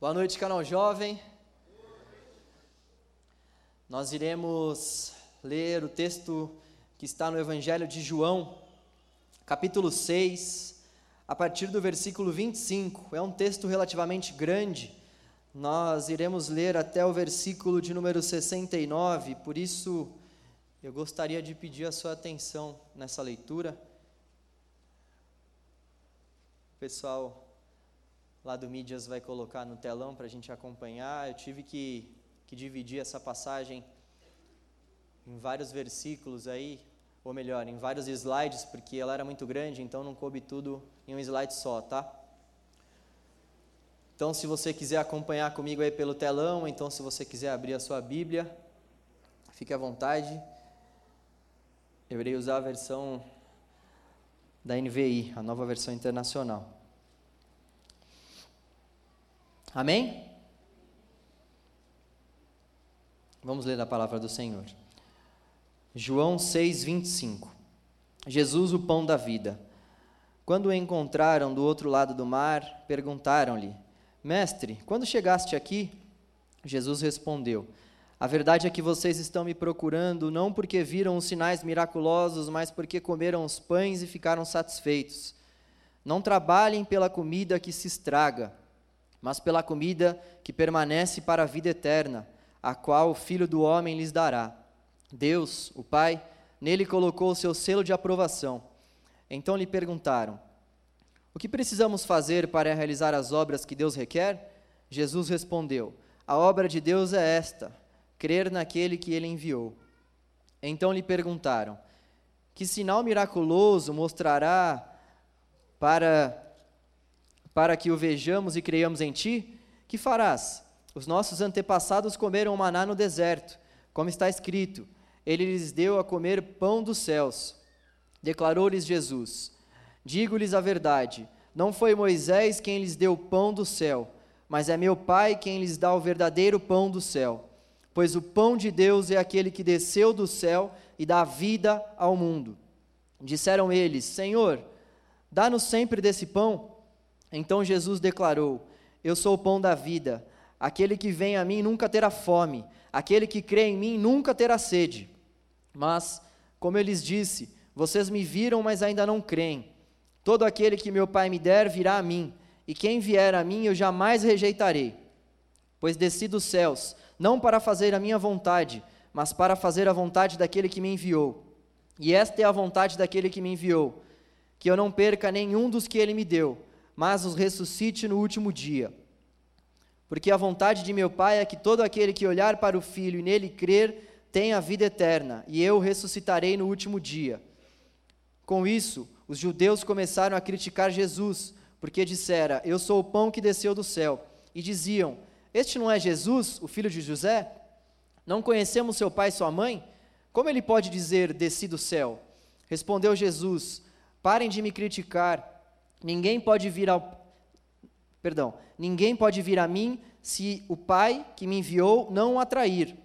Boa noite, canal jovem. Nós iremos ler o texto que está no Evangelho de João, capítulo 6, a partir do versículo 25. É um texto relativamente grande. Nós iremos ler até o versículo de número 69, por isso eu gostaria de pedir a sua atenção nessa leitura. Pessoal lá do Mídias vai colocar no telão para a gente acompanhar. Eu tive que, que dividir essa passagem em vários versículos aí, ou melhor, em vários slides, porque ela era muito grande, então não coube tudo em um slide só, tá? Então, se você quiser acompanhar comigo aí pelo telão, então se você quiser abrir a sua Bíblia, fique à vontade. Eu irei usar a versão da NVI, a nova versão internacional. Amém? Vamos ler a palavra do Senhor. João 6, 25. Jesus, o pão da vida. Quando o encontraram do outro lado do mar, perguntaram-lhe: Mestre, quando chegaste aqui? Jesus respondeu: A verdade é que vocês estão me procurando não porque viram os sinais miraculosos, mas porque comeram os pães e ficaram satisfeitos. Não trabalhem pela comida que se estraga mas pela comida que permanece para a vida eterna, a qual o Filho do Homem lhes dará. Deus, o Pai, nele colocou o seu selo de aprovação. Então lhe perguntaram: O que precisamos fazer para realizar as obras que Deus requer? Jesus respondeu: A obra de Deus é esta: crer naquele que ele enviou. Então lhe perguntaram: Que sinal miraculoso mostrará para para que o vejamos e creiamos em ti? Que farás? Os nossos antepassados comeram maná no deserto, como está escrito: Ele lhes deu a comer pão dos céus. Declarou-lhes Jesus: Digo-lhes a verdade, não foi Moisés quem lhes deu o pão do céu, mas é meu Pai quem lhes dá o verdadeiro pão do céu. Pois o pão de Deus é aquele que desceu do céu e dá vida ao mundo. Disseram eles: Senhor, dá-nos sempre desse pão. Então Jesus declarou: Eu sou o pão da vida. Aquele que vem a mim nunca terá fome, aquele que crê em mim nunca terá sede. Mas, como eu lhes disse, vocês me viram, mas ainda não creem. Todo aquele que meu Pai me der virá a mim, e quem vier a mim eu jamais rejeitarei. Pois desci dos céus, não para fazer a minha vontade, mas para fazer a vontade daquele que me enviou. E esta é a vontade daquele que me enviou, que eu não perca nenhum dos que ele me deu mas os ressuscite no último dia. Porque a vontade de meu Pai é que todo aquele que olhar para o Filho e nele crer tenha a vida eterna, e eu ressuscitarei no último dia. Com isso, os judeus começaram a criticar Jesus, porque dissera: Eu sou o pão que desceu do céu. E diziam: Este não é Jesus, o filho de José? Não conhecemos seu pai e sua mãe? Como ele pode dizer: Desci do céu? Respondeu Jesus: Parem de me criticar Ninguém pode vir ao Perdão, ninguém pode vir a mim se o Pai que me enviou não o atrair.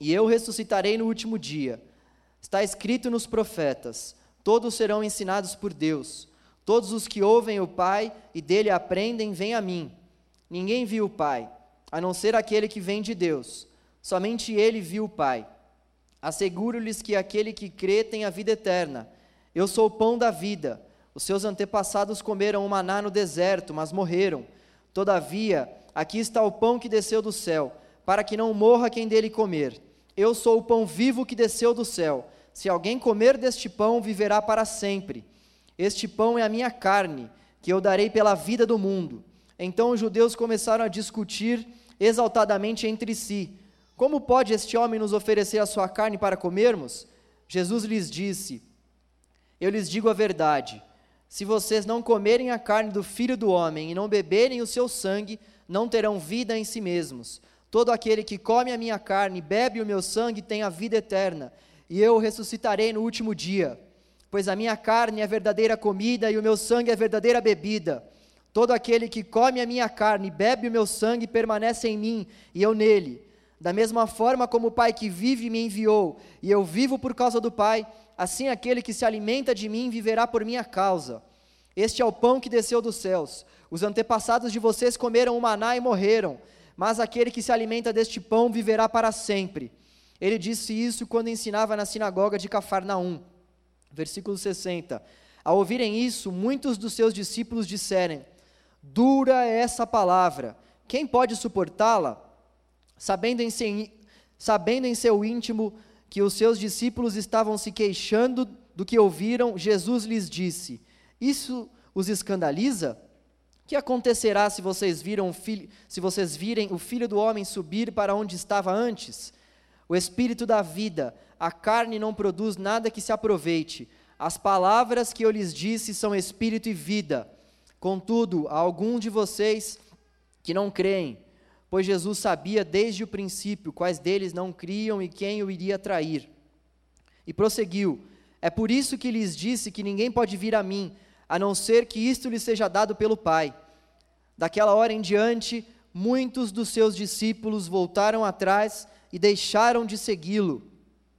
E eu ressuscitarei no último dia. Está escrito nos profetas: todos serão ensinados por Deus. Todos os que ouvem o Pai e dele aprendem, vêm a mim. Ninguém viu o Pai, a não ser aquele que vem de Deus. Somente ele viu o Pai. Asseguro-lhes que aquele que crê tem a vida eterna. Eu sou o pão da vida. Os seus antepassados comeram o maná no deserto, mas morreram. Todavia, aqui está o pão que desceu do céu, para que não morra quem dele comer. Eu sou o pão vivo que desceu do céu. Se alguém comer deste pão, viverá para sempre. Este pão é a minha carne, que eu darei pela vida do mundo. Então os judeus começaram a discutir exaltadamente entre si: Como pode este homem nos oferecer a sua carne para comermos? Jesus lhes disse: Eu lhes digo a verdade se vocês não comerem a carne do filho do homem e não beberem o seu sangue, não terão vida em si mesmos. Todo aquele que come a minha carne e bebe o meu sangue tem a vida eterna, e eu o ressuscitarei no último dia. Pois a minha carne é verdadeira comida e o meu sangue é verdadeira bebida. Todo aquele que come a minha carne e bebe o meu sangue permanece em mim e eu nele. Da mesma forma como o Pai que vive me enviou, e eu vivo por causa do Pai, assim aquele que se alimenta de mim viverá por minha causa. Este é o pão que desceu dos céus. Os antepassados de vocês comeram o maná e morreram, mas aquele que se alimenta deste pão viverá para sempre. Ele disse isso quando ensinava na sinagoga de Cafarnaum. Versículo 60. Ao ouvirem isso, muitos dos seus discípulos disseram: Dura é essa palavra, quem pode suportá-la? Sabendo em, seu, sabendo em seu íntimo que os seus discípulos estavam se queixando do que ouviram, Jesus lhes disse: Isso os escandaliza? que acontecerá se vocês, viram se vocês virem o filho do homem subir para onde estava antes? O espírito da vida, a carne não produz nada que se aproveite. As palavras que eu lhes disse são espírito e vida. Contudo, há algum de vocês que não creem, pois Jesus sabia desde o princípio quais deles não criam e quem o iria trair. E prosseguiu: É por isso que lhes disse que ninguém pode vir a mim a não ser que isto lhe seja dado pelo Pai. Daquela hora em diante, muitos dos seus discípulos voltaram atrás e deixaram de segui-lo.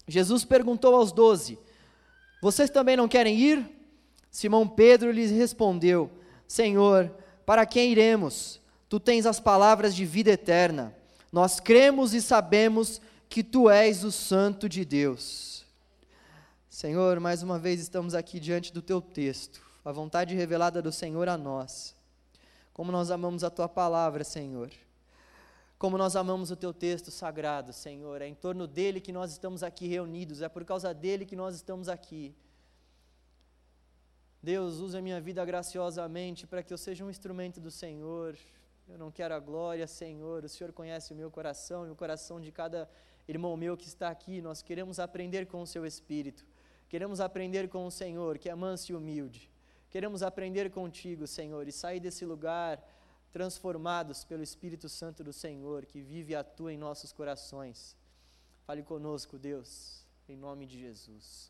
Jesus perguntou aos doze: Vocês também não querem ir? Simão Pedro lhes respondeu: Senhor, para quem iremos? Tu tens as palavras de vida eterna. Nós cremos e sabemos que tu és o Santo de Deus. Senhor, mais uma vez estamos aqui diante do teu texto a vontade revelada do Senhor a nós. Como nós amamos a tua palavra, Senhor. Como nós amamos o teu texto sagrado, Senhor. É em torno dele que nós estamos aqui reunidos, é por causa dele que nós estamos aqui. Deus, usa a minha vida graciosamente para que eu seja um instrumento do Senhor. Eu não quero a glória, Senhor. O Senhor conhece o meu coração e o coração de cada irmão meu que está aqui. Nós queremos aprender com o seu Espírito. Queremos aprender com o Senhor, que é manso e humilde. Queremos aprender contigo, Senhor, e sair desse lugar transformados pelo Espírito Santo do Senhor, que vive e atua em nossos corações. Fale conosco, Deus, em nome de Jesus.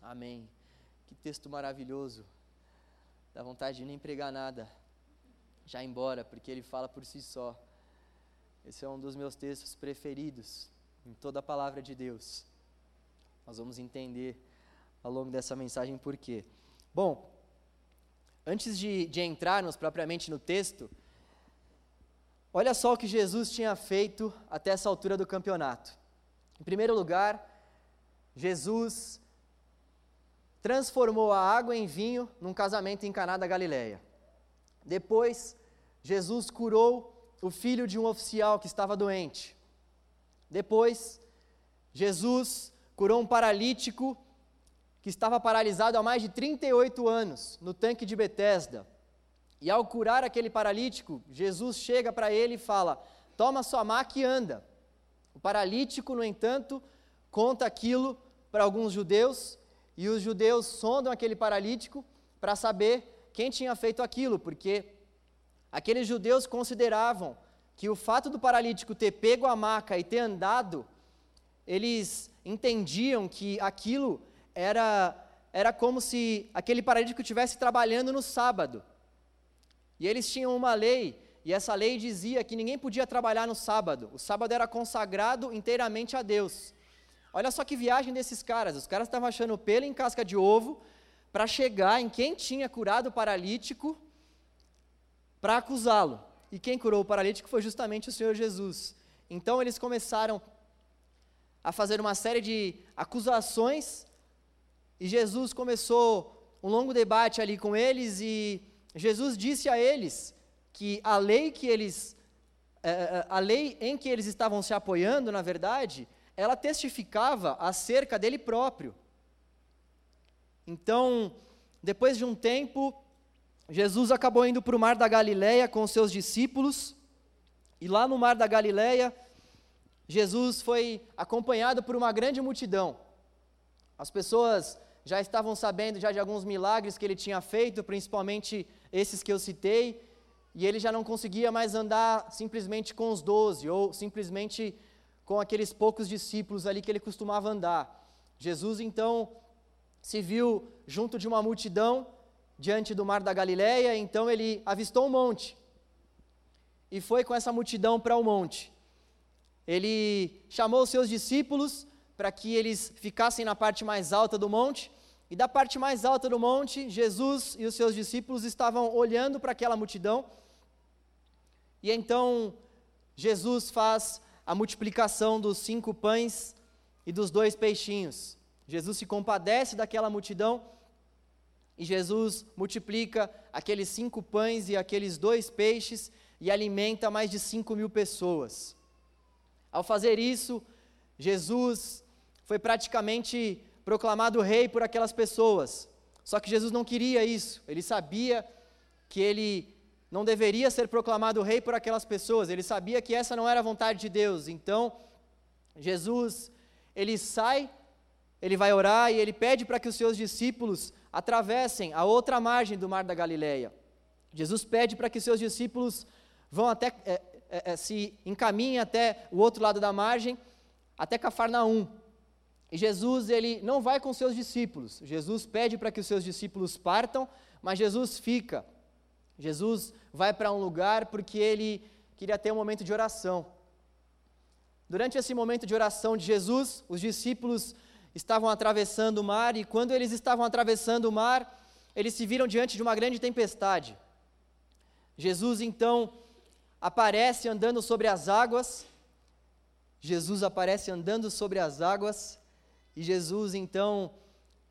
Amém. Que texto maravilhoso. Dá vontade de nem pregar nada, já embora, porque ele fala por si só. Esse é um dos meus textos preferidos em toda a palavra de Deus. Nós vamos entender ao longo dessa mensagem por quê. Bom, Antes de, de entrarmos propriamente no texto, olha só o que Jesus tinha feito até essa altura do campeonato. Em primeiro lugar, Jesus transformou a água em vinho num casamento em Caná da Galileia. Depois, Jesus curou o filho de um oficial que estava doente. Depois, Jesus curou um paralítico que estava paralisado há mais de 38 anos no tanque de Betesda. E ao curar aquele paralítico, Jesus chega para ele e fala: Toma sua maca e anda. O paralítico, no entanto, conta aquilo para alguns judeus, e os judeus sondam aquele paralítico para saber quem tinha feito aquilo, porque aqueles judeus consideravam que o fato do paralítico ter pego a maca e ter andado, eles entendiam que aquilo era, era como se aquele paralítico estivesse trabalhando no sábado. E eles tinham uma lei, e essa lei dizia que ninguém podia trabalhar no sábado. O sábado era consagrado inteiramente a Deus. Olha só que viagem desses caras. Os caras estavam achando pelo em casca de ovo para chegar em quem tinha curado o paralítico para acusá-lo. E quem curou o paralítico foi justamente o Senhor Jesus. Então eles começaram a fazer uma série de acusações e Jesus começou um longo debate ali com eles e Jesus disse a eles que a lei que eles é, é, a lei em que eles estavam se apoiando, na verdade, ela testificava acerca dele próprio. Então, depois de um tempo, Jesus acabou indo para o mar da Galileia com os seus discípulos, e lá no mar da Galileia, Jesus foi acompanhado por uma grande multidão. As pessoas já estavam sabendo já de alguns milagres que ele tinha feito, principalmente esses que eu citei, e ele já não conseguia mais andar simplesmente com os doze, ou simplesmente com aqueles poucos discípulos ali que ele costumava andar. Jesus então se viu junto de uma multidão diante do mar da Galileia, então ele avistou um monte e foi com essa multidão para o monte. Ele chamou os seus discípulos para que eles ficassem na parte mais alta do monte, E da parte mais alta do monte, Jesus e os seus discípulos estavam olhando para aquela multidão. E então Jesus faz a multiplicação dos cinco pães e dos dois peixinhos. Jesus se compadece daquela multidão e Jesus multiplica aqueles cinco pães e aqueles dois peixes e alimenta mais de cinco mil pessoas. Ao fazer isso, Jesus foi praticamente proclamado rei por aquelas pessoas. Só que Jesus não queria isso, ele sabia que ele não deveria ser proclamado rei por aquelas pessoas, ele sabia que essa não era a vontade de Deus. Então, Jesus, ele sai, ele vai orar e ele pede para que os seus discípulos atravessem a outra margem do mar da Galileia. Jesus pede para que seus discípulos vão até é, é, é, se encaminhem até o outro lado da margem, até Cafarnaum. E Jesus, ele não vai com seus discípulos. Jesus pede para que os seus discípulos partam, mas Jesus fica. Jesus vai para um lugar porque ele queria ter um momento de oração. Durante esse momento de oração de Jesus, os discípulos estavam atravessando o mar e quando eles estavam atravessando o mar, eles se viram diante de uma grande tempestade. Jesus então aparece andando sobre as águas. Jesus aparece andando sobre as águas e Jesus então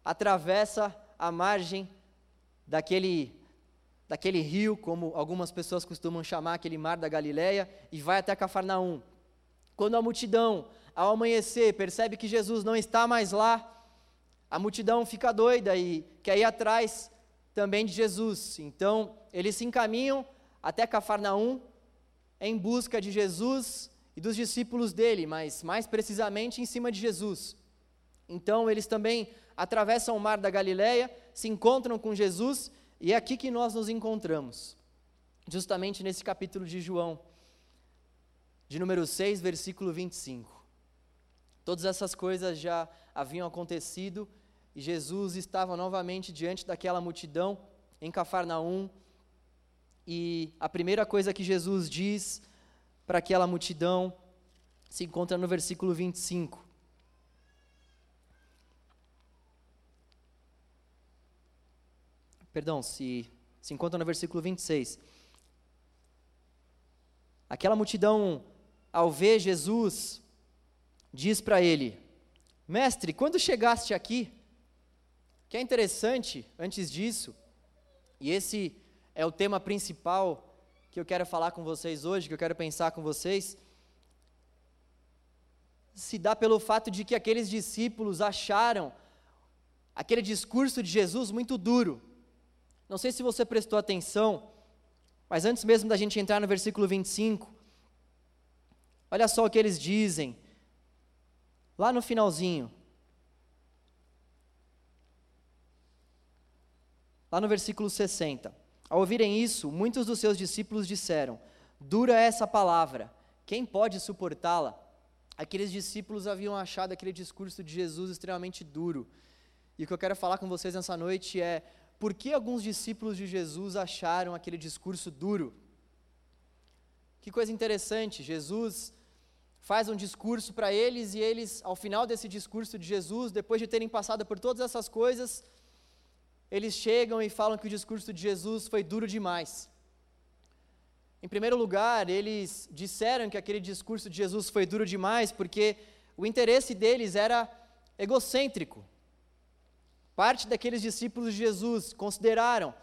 atravessa a margem daquele daquele rio, como algumas pessoas costumam chamar aquele mar da Galileia, e vai até Cafarnaum. Quando a multidão, ao amanhecer, percebe que Jesus não está mais lá, a multidão fica doida e quer ir atrás também de Jesus. Então, eles se encaminham até Cafarnaum em busca de Jesus e dos discípulos dele, mas mais precisamente em cima de Jesus. Então eles também atravessam o mar da Galileia, se encontram com Jesus, e é aqui que nós nos encontramos, justamente nesse capítulo de João, de número 6, versículo 25. Todas essas coisas já haviam acontecido e Jesus estava novamente diante daquela multidão em Cafarnaum. E a primeira coisa que Jesus diz para aquela multidão se encontra no versículo 25. perdão, se, se encontra no versículo 26. Aquela multidão, ao ver Jesus, diz para ele: Mestre, quando chegaste aqui? Que é interessante, antes disso, e esse é o tema principal que eu quero falar com vocês hoje, que eu quero pensar com vocês, se dá pelo fato de que aqueles discípulos acharam aquele discurso de Jesus muito duro. Não sei se você prestou atenção, mas antes mesmo da gente entrar no versículo 25, olha só o que eles dizem, lá no finalzinho. Lá no versículo 60. Ao ouvirem isso, muitos dos seus discípulos disseram: Dura essa palavra, quem pode suportá-la? Aqueles discípulos haviam achado aquele discurso de Jesus extremamente duro. E o que eu quero falar com vocês nessa noite é: por que alguns discípulos de Jesus acharam aquele discurso duro? Que coisa interessante, Jesus faz um discurso para eles e eles, ao final desse discurso de Jesus, depois de terem passado por todas essas coisas, eles chegam e falam que o discurso de Jesus foi duro demais. Em primeiro lugar, eles disseram que aquele discurso de Jesus foi duro demais porque o interesse deles era egocêntrico. Parte daqueles discípulos de Jesus consideraram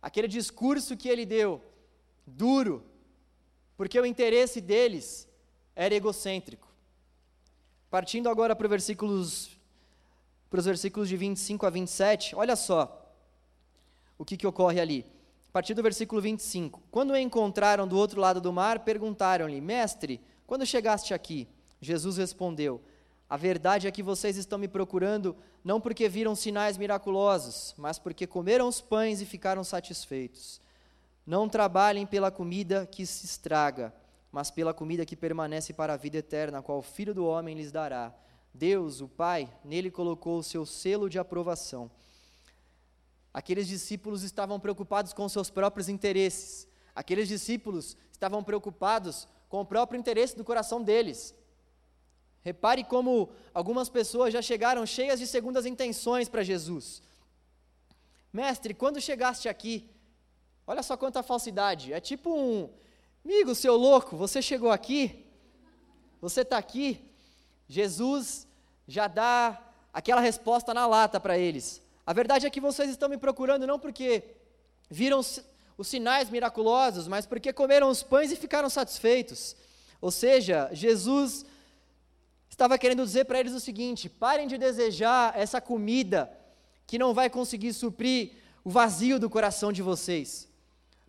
aquele discurso que ele deu duro, porque o interesse deles era egocêntrico. Partindo agora para, versículos, para os versículos de 25 a 27, olha só o que, que ocorre ali. A partir do versículo 25: Quando o encontraram do outro lado do mar, perguntaram-lhe: Mestre, quando chegaste aqui? Jesus respondeu: a verdade é que vocês estão me procurando não porque viram sinais miraculosos, mas porque comeram os pães e ficaram satisfeitos. Não trabalhem pela comida que se estraga, mas pela comida que permanece para a vida eterna, a qual o Filho do Homem lhes dará. Deus, o Pai, nele colocou o seu selo de aprovação. Aqueles discípulos estavam preocupados com seus próprios interesses. Aqueles discípulos estavam preocupados com o próprio interesse do coração deles. Repare como algumas pessoas já chegaram cheias de segundas intenções para Jesus. Mestre, quando chegaste aqui, olha só quanta falsidade. É tipo um, amigo, seu louco, você chegou aqui, você está aqui. Jesus já dá aquela resposta na lata para eles. A verdade é que vocês estão me procurando não porque viram os sinais miraculosos, mas porque comeram os pães e ficaram satisfeitos. Ou seja, Jesus estava querendo dizer para eles o seguinte: parem de desejar essa comida que não vai conseguir suprir o vazio do coração de vocês.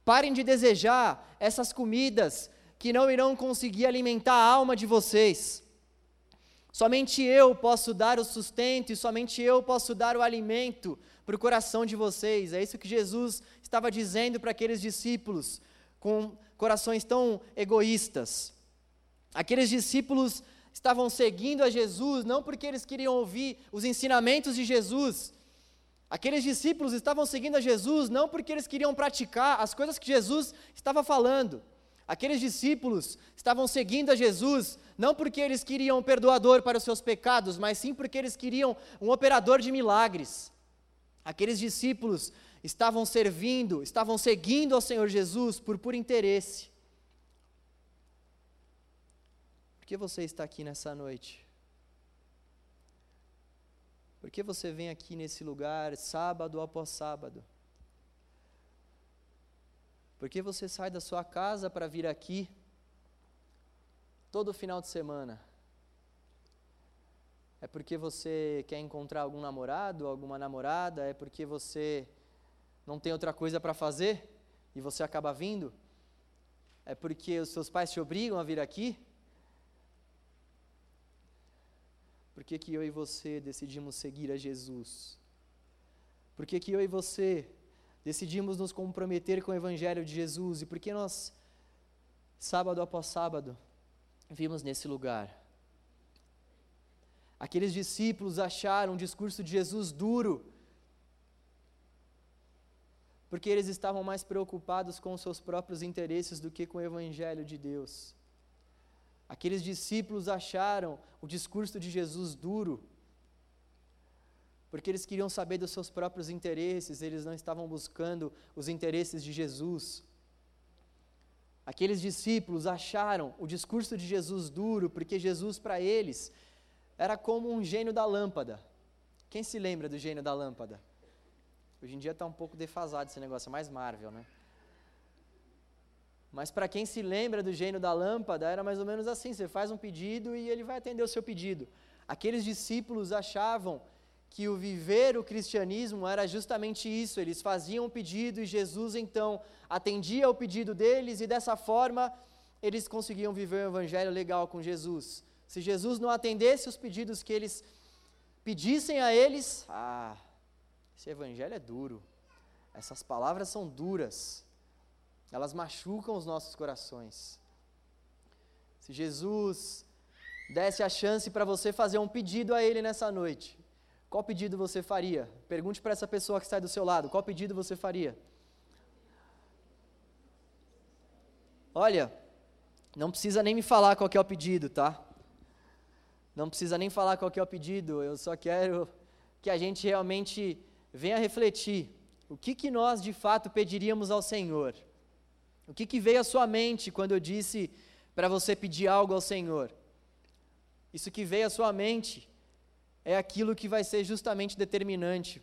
Parem de desejar essas comidas que não irão conseguir alimentar a alma de vocês. Somente eu posso dar o sustento e somente eu posso dar o alimento para o coração de vocês. É isso que Jesus estava dizendo para aqueles discípulos com corações tão egoístas. Aqueles discípulos estavam seguindo a Jesus não porque eles queriam ouvir os ensinamentos de Jesus. Aqueles discípulos estavam seguindo a Jesus não porque eles queriam praticar as coisas que Jesus estava falando. Aqueles discípulos estavam seguindo a Jesus não porque eles queriam um perdoador para os seus pecados, mas sim porque eles queriam um operador de milagres. Aqueles discípulos estavam servindo, estavam seguindo ao Senhor Jesus por puro interesse. Por que você está aqui nessa noite? Que você vem aqui nesse lugar sábado após sábado? Por que você sai da sua casa para vir aqui todo final de semana? É porque você quer encontrar algum namorado, alguma namorada? É porque você não tem outra coisa para fazer e você acaba vindo? É porque os seus pais te obrigam a vir aqui? Por que, que eu e você decidimos seguir a Jesus? Por que, que eu e você decidimos nos comprometer com o Evangelho de Jesus? E por que nós, sábado após sábado, vimos nesse lugar? Aqueles discípulos acharam o discurso de Jesus duro, porque eles estavam mais preocupados com seus próprios interesses do que com o Evangelho de Deus. Aqueles discípulos acharam o discurso de Jesus duro, porque eles queriam saber dos seus próprios interesses, eles não estavam buscando os interesses de Jesus. Aqueles discípulos acharam o discurso de Jesus duro, porque Jesus para eles era como um gênio da lâmpada. Quem se lembra do gênio da lâmpada? Hoje em dia está um pouco defasado esse negócio, é mais Marvel, né? Mas para quem se lembra do gênio da lâmpada, era mais ou menos assim: você faz um pedido e ele vai atender o seu pedido. Aqueles discípulos achavam que o viver o cristianismo era justamente isso, eles faziam um pedido e Jesus então atendia ao pedido deles e dessa forma eles conseguiam viver um evangelho legal com Jesus. Se Jesus não atendesse os pedidos que eles pedissem a eles, ah, esse evangelho é duro, essas palavras são duras elas machucam os nossos corações. Se Jesus desse a chance para você fazer um pedido a Ele nessa noite, qual pedido você faria? Pergunte para essa pessoa que está do seu lado: qual pedido você faria? Olha, não precisa nem me falar qual é o pedido, tá? Não precisa nem falar qual é o pedido, eu só quero que a gente realmente venha refletir o que, que nós de fato pediríamos ao Senhor. O que, que veio à sua mente quando eu disse para você pedir algo ao Senhor? Isso que veio à sua mente é aquilo que vai ser justamente determinante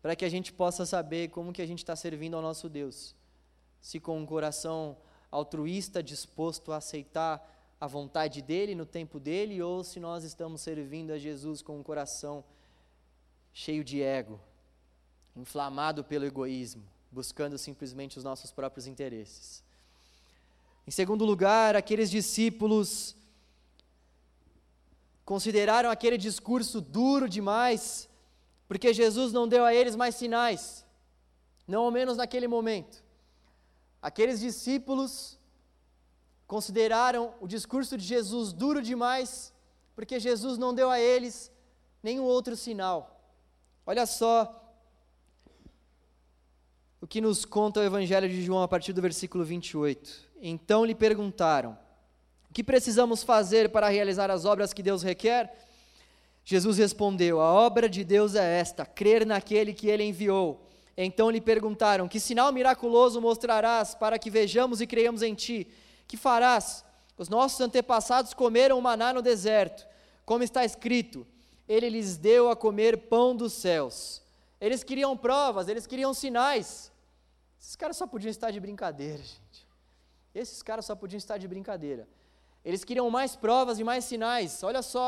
para que a gente possa saber como que a gente está servindo ao nosso Deus. Se com um coração altruísta, disposto a aceitar a vontade dele no tempo dele, ou se nós estamos servindo a Jesus com um coração cheio de ego, inflamado pelo egoísmo buscando simplesmente os nossos próprios interesses. Em segundo lugar, aqueles discípulos consideraram aquele discurso duro demais, porque Jesus não deu a eles mais sinais, não ao menos naquele momento. Aqueles discípulos consideraram o discurso de Jesus duro demais, porque Jesus não deu a eles nenhum outro sinal. Olha só o que nos conta o Evangelho de João a partir do versículo 28. Então lhe perguntaram: O que precisamos fazer para realizar as obras que Deus requer? Jesus respondeu: A obra de Deus é esta, crer naquele que ele enviou. Então lhe perguntaram: Que sinal miraculoso mostrarás para que vejamos e creiamos em ti? Que farás? Os nossos antepassados comeram maná no deserto, como está escrito: Ele lhes deu a comer pão dos céus. Eles queriam provas, eles queriam sinais. Esses caras só podiam estar de brincadeira, gente. Esses caras só podiam estar de brincadeira. Eles queriam mais provas e mais sinais. Olha só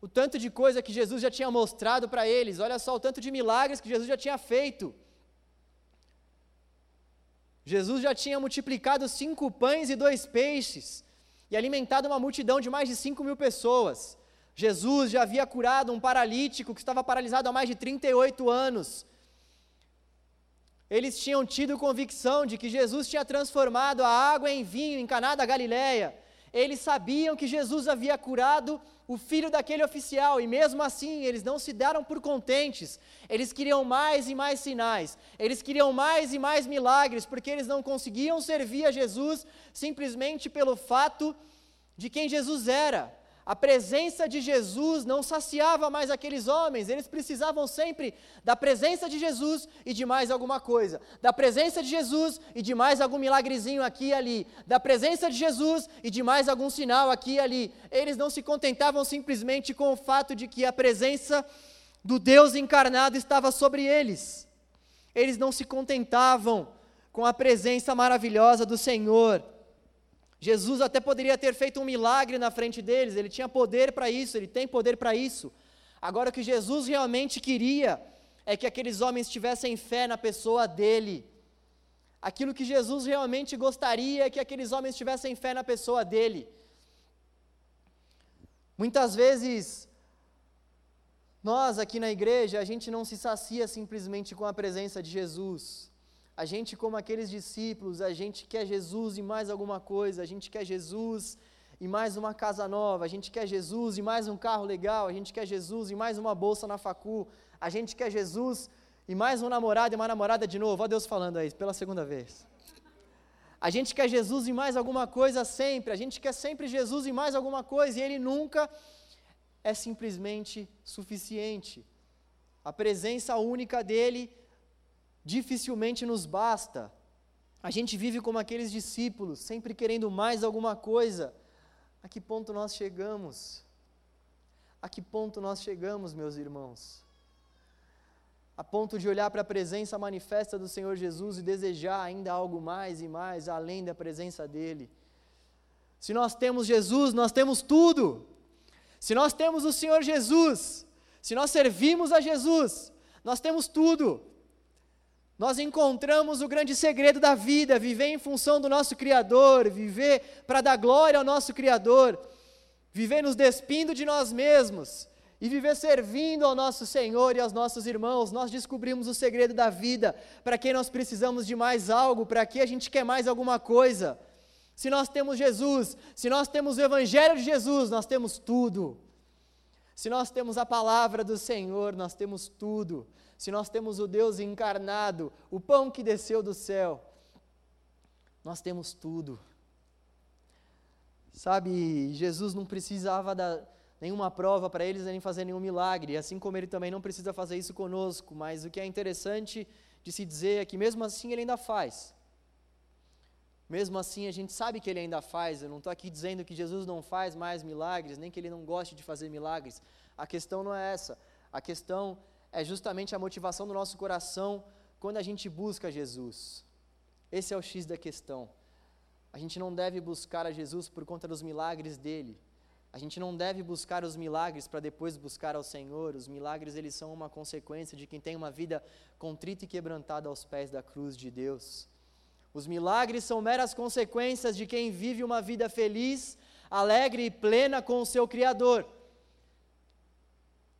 o tanto de coisa que Jesus já tinha mostrado para eles. Olha só o tanto de milagres que Jesus já tinha feito. Jesus já tinha multiplicado cinco pães e dois peixes e alimentado uma multidão de mais de cinco mil pessoas. Jesus já havia curado um paralítico que estava paralisado há mais de 38 anos. Eles tinham tido convicção de que Jesus tinha transformado a água em vinho em Caná da Galileia. Eles sabiam que Jesus havia curado o filho daquele oficial, e mesmo assim eles não se deram por contentes, eles queriam mais e mais sinais, eles queriam mais e mais milagres, porque eles não conseguiam servir a Jesus simplesmente pelo fato de quem Jesus era. A presença de Jesus não saciava mais aqueles homens, eles precisavam sempre da presença de Jesus e de mais alguma coisa, da presença de Jesus e de mais algum milagrezinho aqui e ali, da presença de Jesus e de mais algum sinal aqui e ali. Eles não se contentavam simplesmente com o fato de que a presença do Deus encarnado estava sobre eles, eles não se contentavam com a presença maravilhosa do Senhor. Jesus até poderia ter feito um milagre na frente deles, ele tinha poder para isso, ele tem poder para isso. Agora, o que Jesus realmente queria é que aqueles homens tivessem fé na pessoa dele. Aquilo que Jesus realmente gostaria é que aqueles homens tivessem fé na pessoa dele. Muitas vezes, nós aqui na igreja, a gente não se sacia simplesmente com a presença de Jesus. A gente, como aqueles discípulos, a gente quer Jesus e mais alguma coisa, a gente quer Jesus e mais uma casa nova, a gente quer Jesus e mais um carro legal, a gente quer Jesus e mais uma bolsa na facu, a gente quer Jesus e mais um namorado e uma namorada de novo. Olha Deus falando aí, pela segunda vez. A gente quer Jesus e mais alguma coisa sempre, a gente quer sempre Jesus e mais alguma coisa, e Ele nunca é simplesmente suficiente. A presença única dEle dificilmente nos basta. A gente vive como aqueles discípulos, sempre querendo mais alguma coisa. A que ponto nós chegamos? A que ponto nós chegamos, meus irmãos? A ponto de olhar para a presença manifesta do Senhor Jesus e desejar ainda algo mais e mais além da presença dEle. Se nós temos Jesus, nós temos tudo. Se nós temos o Senhor Jesus, se nós servimos a Jesus, nós temos tudo nós encontramos o grande segredo da vida, viver em função do nosso Criador, viver para dar glória ao nosso Criador, viver nos despindo de nós mesmos e viver servindo ao nosso Senhor e aos nossos irmãos. Nós descobrimos o segredo da vida, para que nós precisamos de mais algo, para que a gente quer mais alguma coisa. Se nós temos Jesus, se nós temos o Evangelho de Jesus, nós temos tudo. Se nós temos a palavra do Senhor, nós temos tudo se nós temos o Deus encarnado, o pão que desceu do céu, nós temos tudo. Sabe, Jesus não precisava dar nenhuma prova para eles nem fazer nenhum milagre, assim como ele também não precisa fazer isso conosco, mas o que é interessante de se dizer é que mesmo assim ele ainda faz. Mesmo assim, a gente sabe que ele ainda faz. Eu não estou aqui dizendo que Jesus não faz mais milagres, nem que ele não goste de fazer milagres. A questão não é essa. A questão é justamente a motivação do nosso coração quando a gente busca Jesus. Esse é o X da questão. A gente não deve buscar a Jesus por conta dos milagres dele. A gente não deve buscar os milagres para depois buscar ao Senhor. Os milagres eles são uma consequência de quem tem uma vida contrita e quebrantada aos pés da cruz de Deus. Os milagres são meras consequências de quem vive uma vida feliz, alegre e plena com o seu Criador.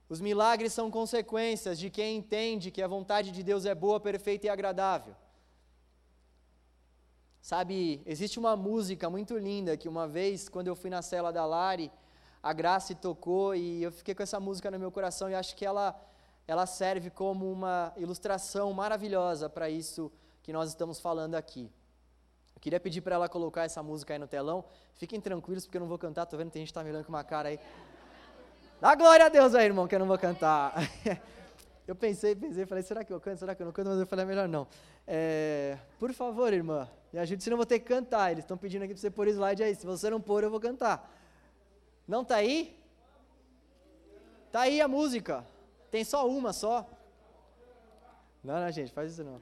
Os milagres são consequências de quem entende que a vontade de Deus é boa, perfeita e agradável. Sabe, existe uma música muito linda que uma vez, quando eu fui na cela da Lari, a Graça tocou e eu fiquei com essa música no meu coração e acho que ela, ela serve como uma ilustração maravilhosa para isso que nós estamos falando aqui. Queria pedir para ela colocar essa música aí no telão. Fiquem tranquilos, porque eu não vou cantar. Tô vendo que tem gente que tá mirando com uma cara aí. Dá glória a Deus aí, irmão, que eu não vou cantar. Eu pensei, pensei, falei, será que eu canto? Será que eu não canto? Mas eu falei, é melhor não. É, por favor, irmã, me ajude, senão eu vou ter que cantar. Eles estão pedindo aqui para você pôr slide aí. Se você não pôr, eu vou cantar. Não tá aí? Tá aí a música. Tem só uma só. Não, não, gente, faz isso não.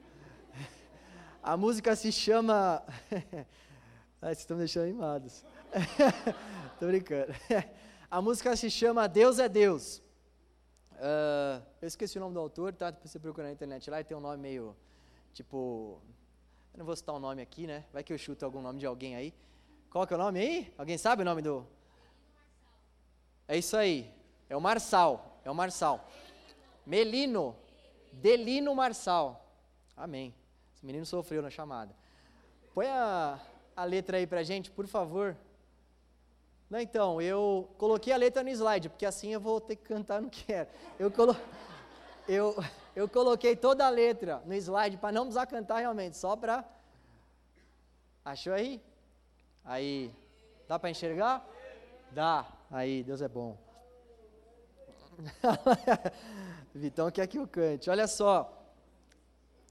A música se chama. Vocês estão me deixando animados. Tô brincando. A música se chama Deus é Deus. Uh, eu esqueci o nome do autor, tá? Depois você procura na internet lá e tem um nome meio. Tipo. Eu não vou citar o um nome aqui, né? Vai que eu chuto algum nome de alguém aí. Qual que é o nome aí? Alguém sabe o nome do. É isso aí. É o Marçal. É o Marçal. Melino. Delino Marçal. Amém. Esse menino sofreu na chamada. Põe a, a letra aí pra gente, por favor. Não, então, eu coloquei a letra no slide, porque assim eu vou ter que cantar no que era. Eu, colo... eu, eu coloquei toda a letra no slide para não precisar cantar realmente, só para. Achou aí? Aí. Dá para enxergar? Dá. Aí, Deus é bom. Vitão quer que eu cante. Olha só.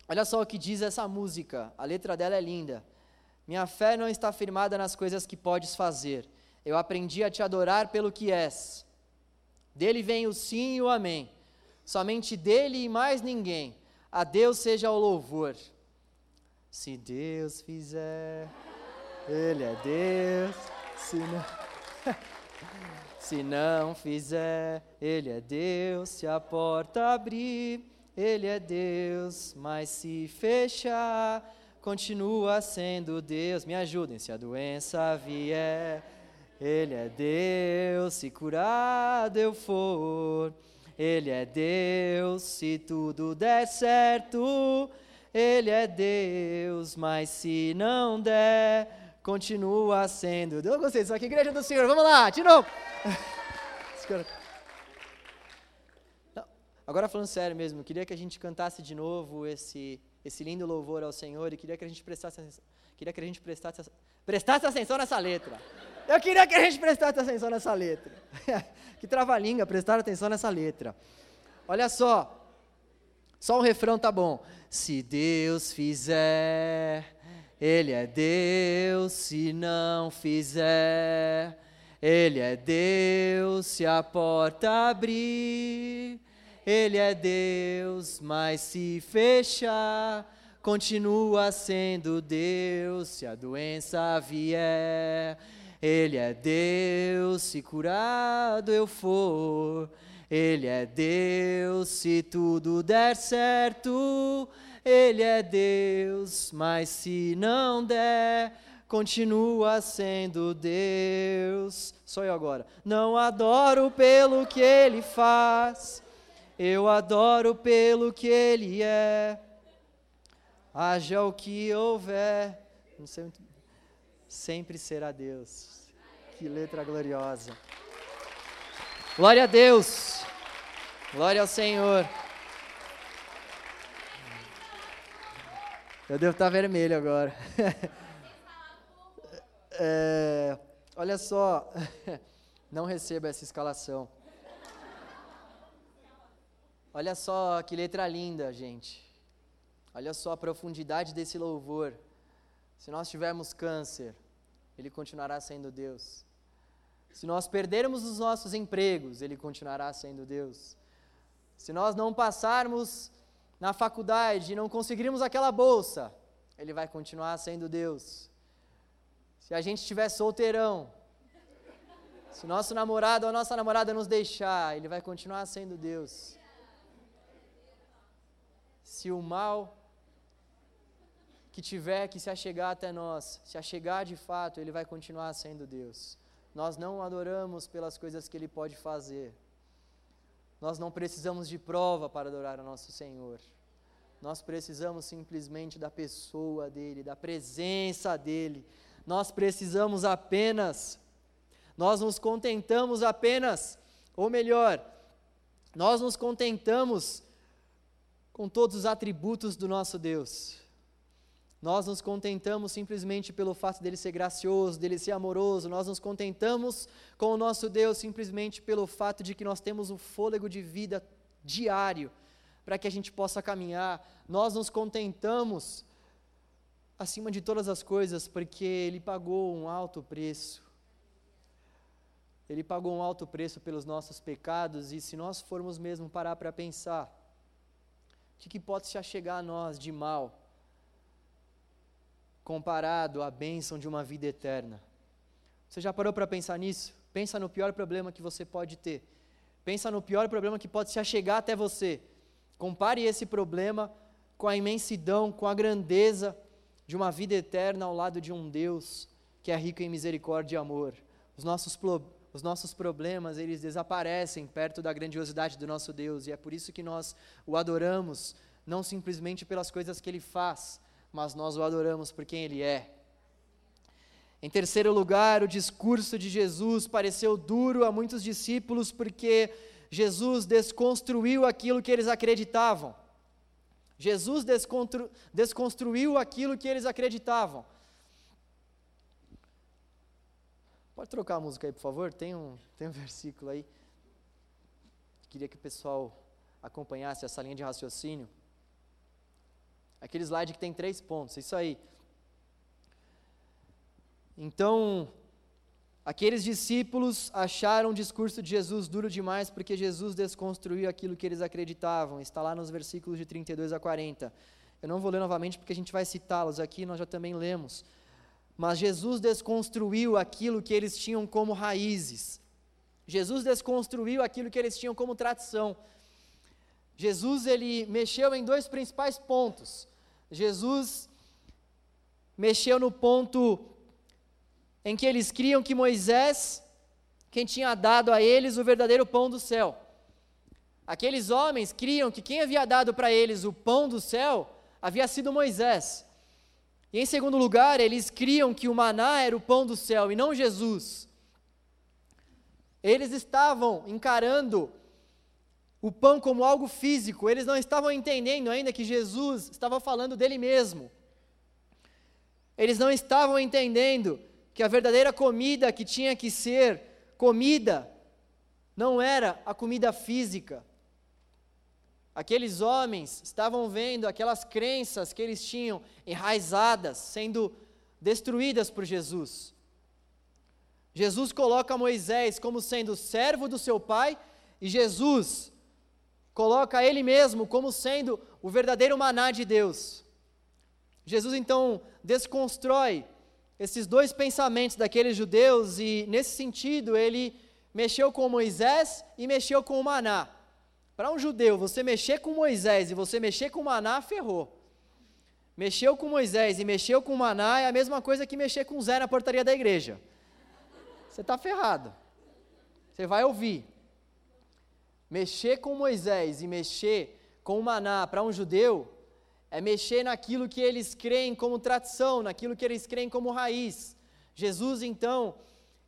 Olha só o que diz essa música. A letra dela é linda. Minha fé não está firmada nas coisas que podes fazer. Eu aprendi a te adorar pelo que és. Dele vem o sim e o amém. Somente dele e mais ninguém. A Deus seja o louvor. Se Deus fizer, Ele é Deus. Se não, se não fizer, Ele é Deus. Se a porta abrir, ele é Deus, mas se fechar, continua sendo Deus. Me ajudem, se a doença vier, Ele é Deus, se curado eu for. Ele é Deus, se tudo der certo. Ele é Deus, mas se não der, continua sendo. Eu gostei disso aqui, igreja do Senhor. Vamos lá, de novo. Agora falando sério mesmo, queria que a gente cantasse de novo esse esse lindo louvor ao Senhor e queria que a gente prestasse queria que a gente prestasse prestasse atenção nessa letra. Eu queria que a gente prestasse atenção nessa letra. que trava-língua, prestar atenção nessa letra. Olha só. Só o refrão tá bom. Se Deus fizer, ele é Deus, se não fizer, ele é Deus, se a porta abrir, ele é Deus, mas se fechar, continua sendo Deus. Se a doença vier, Ele é Deus. Se curado eu for, Ele é Deus. Se tudo der certo, Ele é Deus. Mas se não der, continua sendo Deus. Só eu agora. Não adoro pelo que Ele faz eu adoro pelo que Ele é. Haja o que houver. Não sei muito... Sempre será Deus. Que letra gloriosa. Glória a Deus. Glória ao Senhor. Eu devo estar vermelho agora. É, olha só, não receba essa escalação. Olha só que letra linda, gente. Olha só a profundidade desse louvor. Se nós tivermos câncer, Ele continuará sendo Deus. Se nós perdermos os nossos empregos, Ele continuará sendo Deus. Se nós não passarmos na faculdade e não conseguirmos aquela bolsa, Ele vai continuar sendo Deus. Se a gente estiver solteirão, se nosso namorado ou nossa namorada nos deixar, Ele vai continuar sendo Deus se o mal que tiver que se achegar até nós, se achegar de fato, ele vai continuar sendo Deus. Nós não adoramos pelas coisas que ele pode fazer. Nós não precisamos de prova para adorar o nosso Senhor. Nós precisamos simplesmente da pessoa dele, da presença dele. Nós precisamos apenas, nós nos contentamos apenas, ou melhor, nós nos contentamos com todos os atributos do nosso Deus. Nós nos contentamos simplesmente pelo fato dele ser gracioso, dele ser amoroso, nós nos contentamos com o nosso Deus simplesmente pelo fato de que nós temos o fôlego de vida diário para que a gente possa caminhar. Nós nos contentamos acima de todas as coisas porque ele pagou um alto preço. Ele pagou um alto preço pelos nossos pecados e se nós formos mesmo parar para pensar, o que, que pode se achegar a nós de mal? Comparado à bênção de uma vida eterna. Você já parou para pensar nisso? Pensa no pior problema que você pode ter. Pensa no pior problema que pode se achegar até você. Compare esse problema com a imensidão, com a grandeza de uma vida eterna ao lado de um Deus que é rico em misericórdia e amor. Os nossos, os nossos problemas, eles desaparecem perto da grandiosidade do nosso Deus, e é por isso que nós o adoramos, não simplesmente pelas coisas que ele faz, mas nós o adoramos por quem ele é. Em terceiro lugar, o discurso de Jesus pareceu duro a muitos discípulos porque Jesus desconstruiu aquilo que eles acreditavam. Jesus desconstru, desconstruiu aquilo que eles acreditavam. Pode trocar a música aí, por favor? Tem um, tem um versículo aí. Queria que o pessoal acompanhasse essa linha de raciocínio. Aquele slide que tem três pontos, isso aí. Então, aqueles discípulos acharam o discurso de Jesus duro demais porque Jesus desconstruiu aquilo que eles acreditavam. Está lá nos versículos de 32 a 40. Eu não vou ler novamente porque a gente vai citá-los aqui, nós já também lemos. Mas Jesus desconstruiu aquilo que eles tinham como raízes. Jesus desconstruiu aquilo que eles tinham como tradição. Jesus ele mexeu em dois principais pontos. Jesus mexeu no ponto em que eles criam que Moisés, quem tinha dado a eles o verdadeiro pão do céu. Aqueles homens criam que quem havia dado para eles o pão do céu havia sido Moisés. E em segundo lugar, eles criam que o maná era o pão do céu e não Jesus. Eles estavam encarando o pão como algo físico, eles não estavam entendendo ainda que Jesus estava falando dele mesmo. Eles não estavam entendendo que a verdadeira comida que tinha que ser comida não era a comida física. Aqueles homens estavam vendo aquelas crenças que eles tinham enraizadas sendo destruídas por Jesus. Jesus coloca Moisés como sendo servo do seu pai e Jesus coloca ele mesmo como sendo o verdadeiro maná de Deus. Jesus então desconstrói esses dois pensamentos daqueles judeus e, nesse sentido, ele mexeu com Moisés e mexeu com o maná. Para um judeu, você mexer com Moisés e você mexer com o maná, ferrou. Mexeu com Moisés e mexeu com o maná é a mesma coisa que mexer com Zé na portaria da igreja. Você está ferrado. Você vai ouvir. Mexer com Moisés e mexer com o maná para um judeu é mexer naquilo que eles creem como tradição, naquilo que eles creem como raiz. Jesus, então,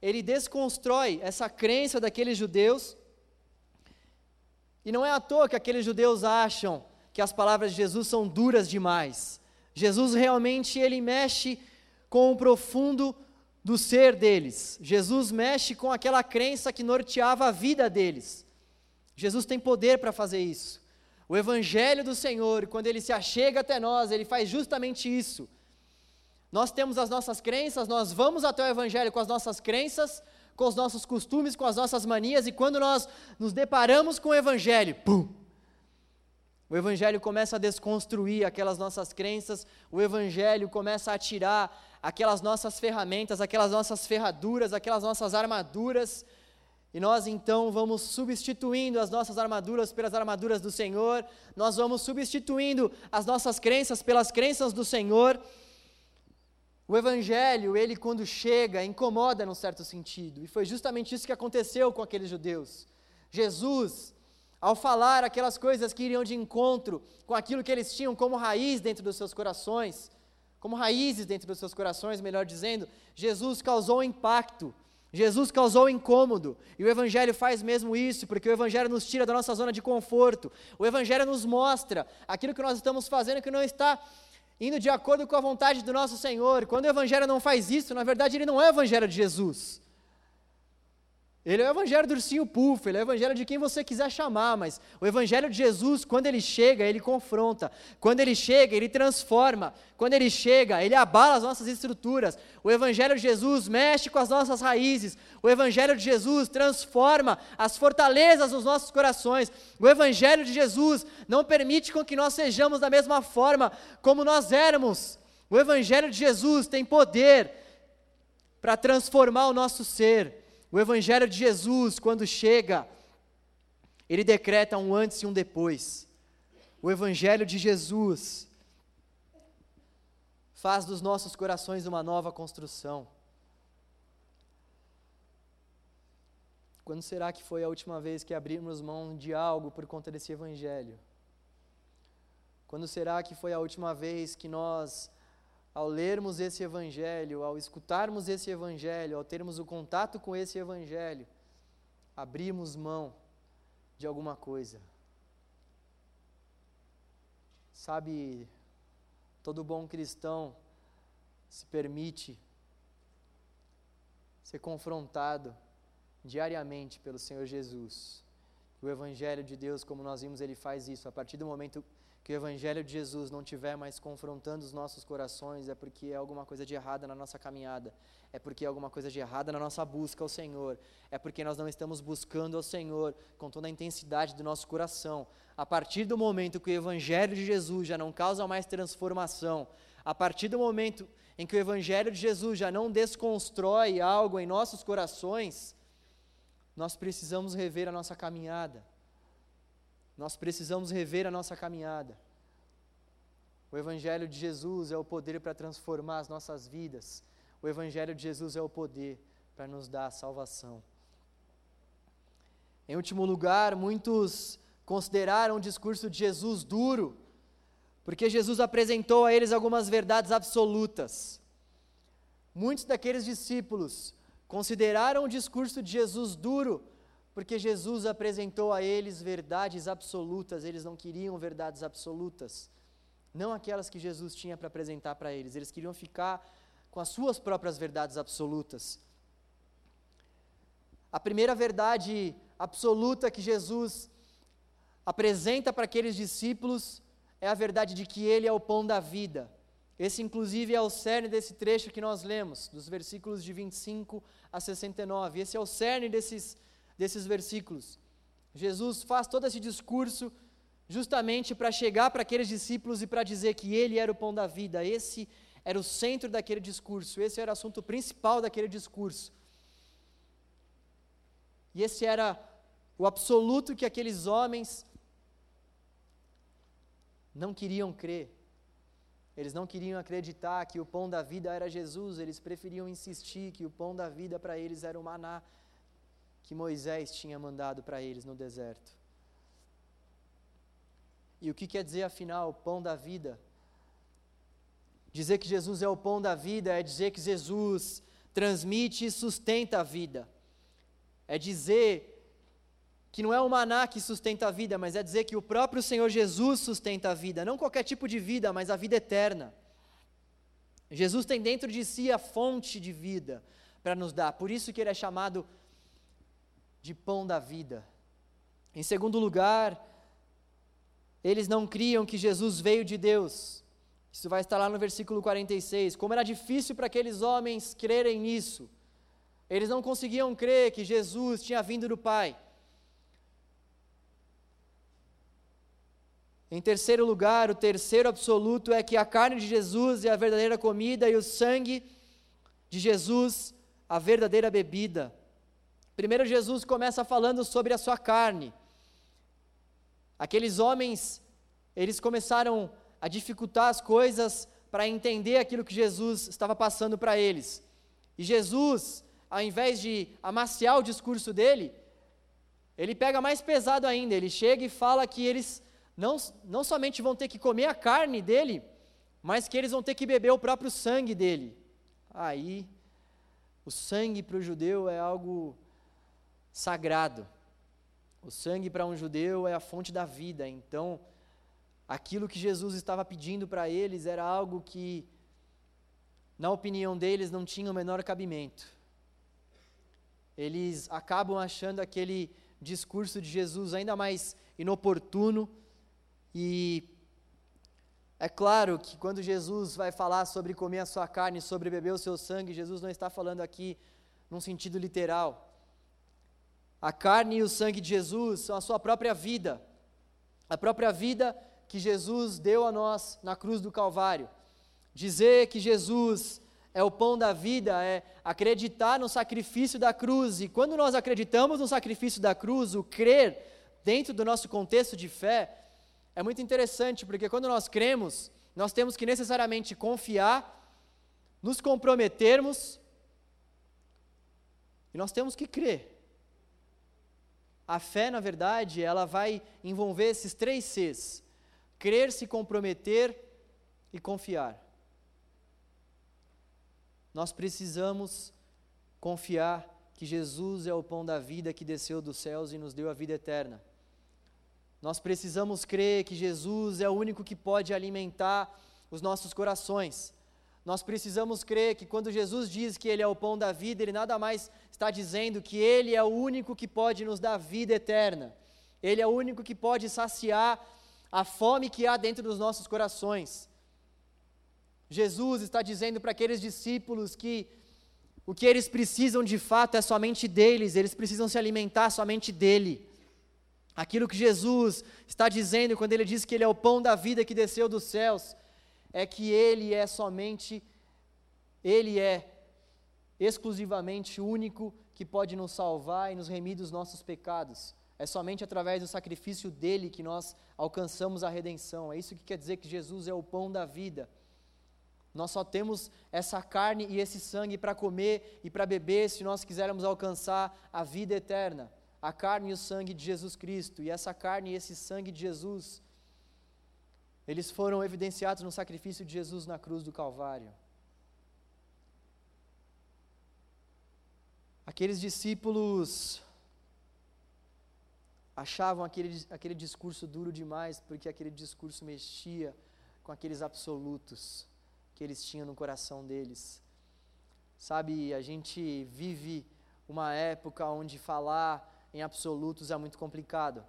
ele desconstrói essa crença daqueles judeus. E não é à toa que aqueles judeus acham que as palavras de Jesus são duras demais. Jesus realmente ele mexe com o profundo do ser deles. Jesus mexe com aquela crença que norteava a vida deles. Jesus tem poder para fazer isso. O Evangelho do Senhor, quando ele se achega até nós, ele faz justamente isso. Nós temos as nossas crenças, nós vamos até o Evangelho com as nossas crenças, com os nossos costumes, com as nossas manias, e quando nós nos deparamos com o Evangelho, pum! O Evangelho começa a desconstruir aquelas nossas crenças, o Evangelho começa a tirar aquelas nossas ferramentas, aquelas nossas ferraduras, aquelas nossas armaduras, e nós então vamos substituindo as nossas armaduras pelas armaduras do Senhor, nós vamos substituindo as nossas crenças pelas crenças do Senhor. O Evangelho, ele quando chega, incomoda num certo sentido, e foi justamente isso que aconteceu com aqueles judeus. Jesus, ao falar aquelas coisas que iriam de encontro com aquilo que eles tinham como raiz dentro dos seus corações, como raízes dentro dos seus corações, melhor dizendo, Jesus causou um impacto Jesus causou incômodo, e o Evangelho faz mesmo isso, porque o Evangelho nos tira da nossa zona de conforto, o Evangelho nos mostra aquilo que nós estamos fazendo que não está indo de acordo com a vontade do nosso Senhor. Quando o Evangelho não faz isso, na verdade ele não é o Evangelho de Jesus. Ele é o evangelho do ursinho puff, ele é o evangelho de quem você quiser chamar, mas o evangelho de Jesus, quando ele chega, ele confronta. Quando ele chega, ele transforma. Quando ele chega, ele abala as nossas estruturas. O evangelho de Jesus mexe com as nossas raízes. O evangelho de Jesus transforma as fortalezas dos nossos corações. O evangelho de Jesus não permite com que nós sejamos da mesma forma como nós éramos. O evangelho de Jesus tem poder para transformar o nosso ser. O Evangelho de Jesus, quando chega, ele decreta um antes e um depois. O Evangelho de Jesus faz dos nossos corações uma nova construção. Quando será que foi a última vez que abrimos mão de algo por conta desse Evangelho? Quando será que foi a última vez que nós ao lermos esse Evangelho, ao escutarmos esse Evangelho, ao termos o contato com esse Evangelho, abrimos mão de alguma coisa. Sabe, todo bom cristão se permite ser confrontado diariamente pelo Senhor Jesus. O Evangelho de Deus, como nós vimos, ele faz isso. A partir do momento que o Evangelho de Jesus não estiver mais confrontando os nossos corações, é porque é alguma coisa de errada na nossa caminhada, é porque é alguma coisa de errada na nossa busca ao Senhor, é porque nós não estamos buscando ao Senhor com toda a intensidade do nosso coração. A partir do momento que o Evangelho de Jesus já não causa mais transformação, a partir do momento em que o Evangelho de Jesus já não desconstrói algo em nossos corações, nós precisamos rever a nossa caminhada. Nós precisamos rever a nossa caminhada. O Evangelho de Jesus é o poder para transformar as nossas vidas. O Evangelho de Jesus é o poder para nos dar a salvação. Em último lugar, muitos consideraram o discurso de Jesus duro, porque Jesus apresentou a eles algumas verdades absolutas. Muitos daqueles discípulos consideraram o discurso de Jesus duro, porque Jesus apresentou a eles verdades absolutas, eles não queriam verdades absolutas, não aquelas que Jesus tinha para apresentar para eles, eles queriam ficar com as suas próprias verdades absolutas. A primeira verdade absoluta que Jesus apresenta para aqueles discípulos é a verdade de que Ele é o pão da vida. Esse, inclusive, é o cerne desse trecho que nós lemos, dos versículos de 25 a 69. Esse é o cerne desses desses versículos. Jesus faz todo esse discurso justamente para chegar para aqueles discípulos e para dizer que ele era o pão da vida. Esse era o centro daquele discurso, esse era o assunto principal daquele discurso. E esse era o absoluto que aqueles homens não queriam crer. Eles não queriam acreditar que o pão da vida era Jesus, eles preferiam insistir que o pão da vida para eles era o maná que Moisés tinha mandado para eles no deserto. E o que quer dizer, afinal, o pão da vida? Dizer que Jesus é o pão da vida é dizer que Jesus transmite e sustenta a vida. É dizer que não é o maná que sustenta a vida, mas é dizer que o próprio Senhor Jesus sustenta a vida, não qualquer tipo de vida, mas a vida eterna. Jesus tem dentro de si a fonte de vida para nos dar, por isso que ele é chamado de pão da vida. Em segundo lugar, eles não criam que Jesus veio de Deus. Isso vai estar lá no versículo 46. Como era difícil para aqueles homens crerem nisso. Eles não conseguiam crer que Jesus tinha vindo do Pai. Em terceiro lugar, o terceiro absoluto é que a carne de Jesus é a verdadeira comida e o sangue de Jesus a verdadeira bebida. Primeiro, Jesus começa falando sobre a sua carne. Aqueles homens, eles começaram a dificultar as coisas para entender aquilo que Jesus estava passando para eles. E Jesus, ao invés de amaciar o discurso dele, ele pega mais pesado ainda. Ele chega e fala que eles não, não somente vão ter que comer a carne dele, mas que eles vão ter que beber o próprio sangue dele. Aí, o sangue para o judeu é algo sagrado. O sangue para um judeu é a fonte da vida, então aquilo que Jesus estava pedindo para eles era algo que, na opinião deles, não tinha o menor cabimento. Eles acabam achando aquele discurso de Jesus ainda mais inoportuno e é claro que quando Jesus vai falar sobre comer a sua carne, sobre beber o seu sangue, Jesus não está falando aqui num sentido literal. A carne e o sangue de Jesus são a sua própria vida, a própria vida que Jesus deu a nós na cruz do Calvário. Dizer que Jesus é o pão da vida, é acreditar no sacrifício da cruz. E quando nós acreditamos no sacrifício da cruz, o crer dentro do nosso contexto de fé, é muito interessante, porque quando nós cremos, nós temos que necessariamente confiar, nos comprometermos e nós temos que crer. A fé, na verdade, ela vai envolver esses três Cs: crer, se comprometer e confiar. Nós precisamos confiar que Jesus é o pão da vida que desceu dos céus e nos deu a vida eterna. Nós precisamos crer que Jesus é o único que pode alimentar os nossos corações. Nós precisamos crer que quando Jesus diz que Ele é o pão da vida, Ele nada mais está dizendo que Ele é o único que pode nos dar vida eterna. Ele é o único que pode saciar a fome que há dentro dos nossos corações. Jesus está dizendo para aqueles discípulos que o que eles precisam de fato é somente deles, eles precisam se alimentar somente dele. Aquilo que Jesus está dizendo quando ele diz que ele é o pão da vida que desceu dos céus, é que ele é somente, ele é exclusivamente único que pode nos salvar e nos remir dos nossos pecados. É somente através do sacrifício dele que nós alcançamos a redenção. É isso que quer dizer que Jesus é o pão da vida. Nós só temos essa carne e esse sangue para comer e para beber se nós quisermos alcançar a vida eterna a carne e o sangue de Jesus Cristo. E essa carne e esse sangue de Jesus, eles foram evidenciados no sacrifício de Jesus na cruz do Calvário. Aqueles discípulos achavam aquele, aquele discurso duro demais, porque aquele discurso mexia com aqueles absolutos que eles tinham no coração deles. Sabe, a gente vive uma época onde falar em absolutos é muito complicado.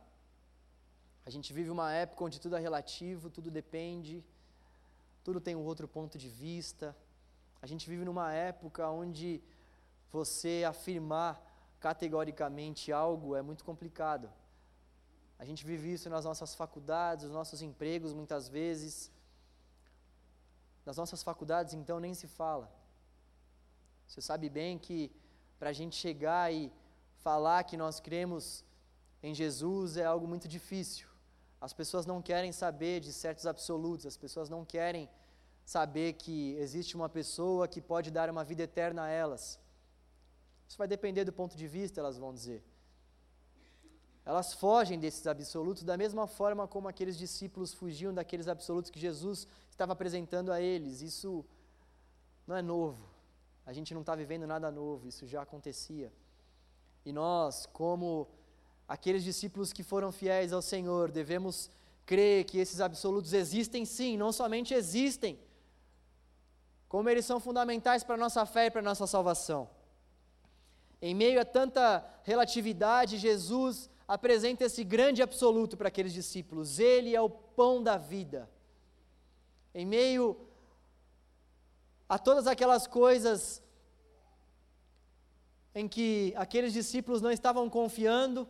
A gente vive uma época onde tudo é relativo, tudo depende, tudo tem um outro ponto de vista. A gente vive numa época onde você afirmar categoricamente algo é muito complicado. A gente vive isso nas nossas faculdades, nos nossos empregos, muitas vezes. Nas nossas faculdades, então, nem se fala. Você sabe bem que para a gente chegar e falar que nós cremos em Jesus é algo muito difícil. As pessoas não querem saber de certos absolutos, as pessoas não querem saber que existe uma pessoa que pode dar uma vida eterna a elas. Isso vai depender do ponto de vista, elas vão dizer. Elas fogem desses absolutos da mesma forma como aqueles discípulos fugiam daqueles absolutos que Jesus estava apresentando a eles. Isso não é novo. A gente não está vivendo nada novo, isso já acontecia. E nós, como aqueles discípulos que foram fiéis ao Senhor, devemos crer que esses absolutos existem sim, não somente existem, como eles são fundamentais para a nossa fé e para a nossa salvação. Em meio a tanta relatividade, Jesus apresenta esse grande absoluto para aqueles discípulos: Ele é o pão da vida. Em meio a todas aquelas coisas em que aqueles discípulos não estavam confiando,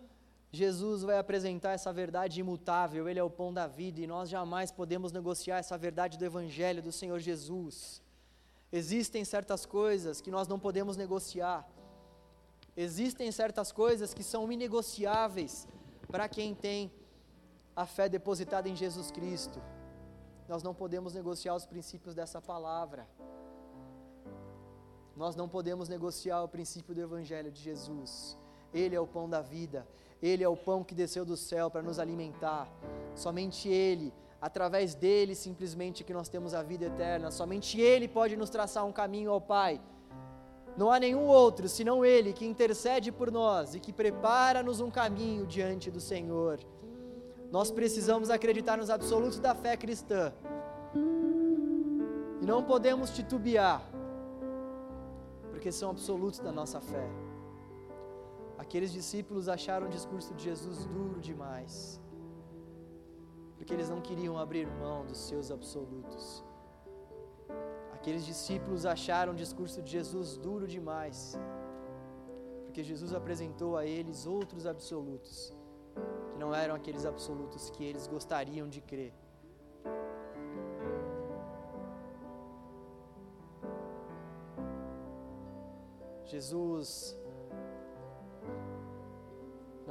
Jesus vai apresentar essa verdade imutável, Ele é o pão da vida e nós jamais podemos negociar essa verdade do Evangelho do Senhor Jesus. Existem certas coisas que nós não podemos negociar, existem certas coisas que são inegociáveis para quem tem a fé depositada em Jesus Cristo. Nós não podemos negociar os princípios dessa palavra. Nós não podemos negociar o princípio do Evangelho de Jesus. Ele é o pão da vida, Ele é o pão que desceu do céu para nos alimentar. Somente Ele, através dele simplesmente que nós temos a vida eterna. Somente Ele pode nos traçar um caminho ao Pai. Não há nenhum outro senão Ele que intercede por nós e que prepara-nos um caminho diante do Senhor. Nós precisamos acreditar nos absolutos da fé cristã. E não podemos titubear, porque são absolutos da nossa fé. Aqueles discípulos acharam o discurso de Jesus duro demais, porque eles não queriam abrir mão dos seus absolutos. Aqueles discípulos acharam o discurso de Jesus duro demais, porque Jesus apresentou a eles outros absolutos, que não eram aqueles absolutos que eles gostariam de crer. Jesus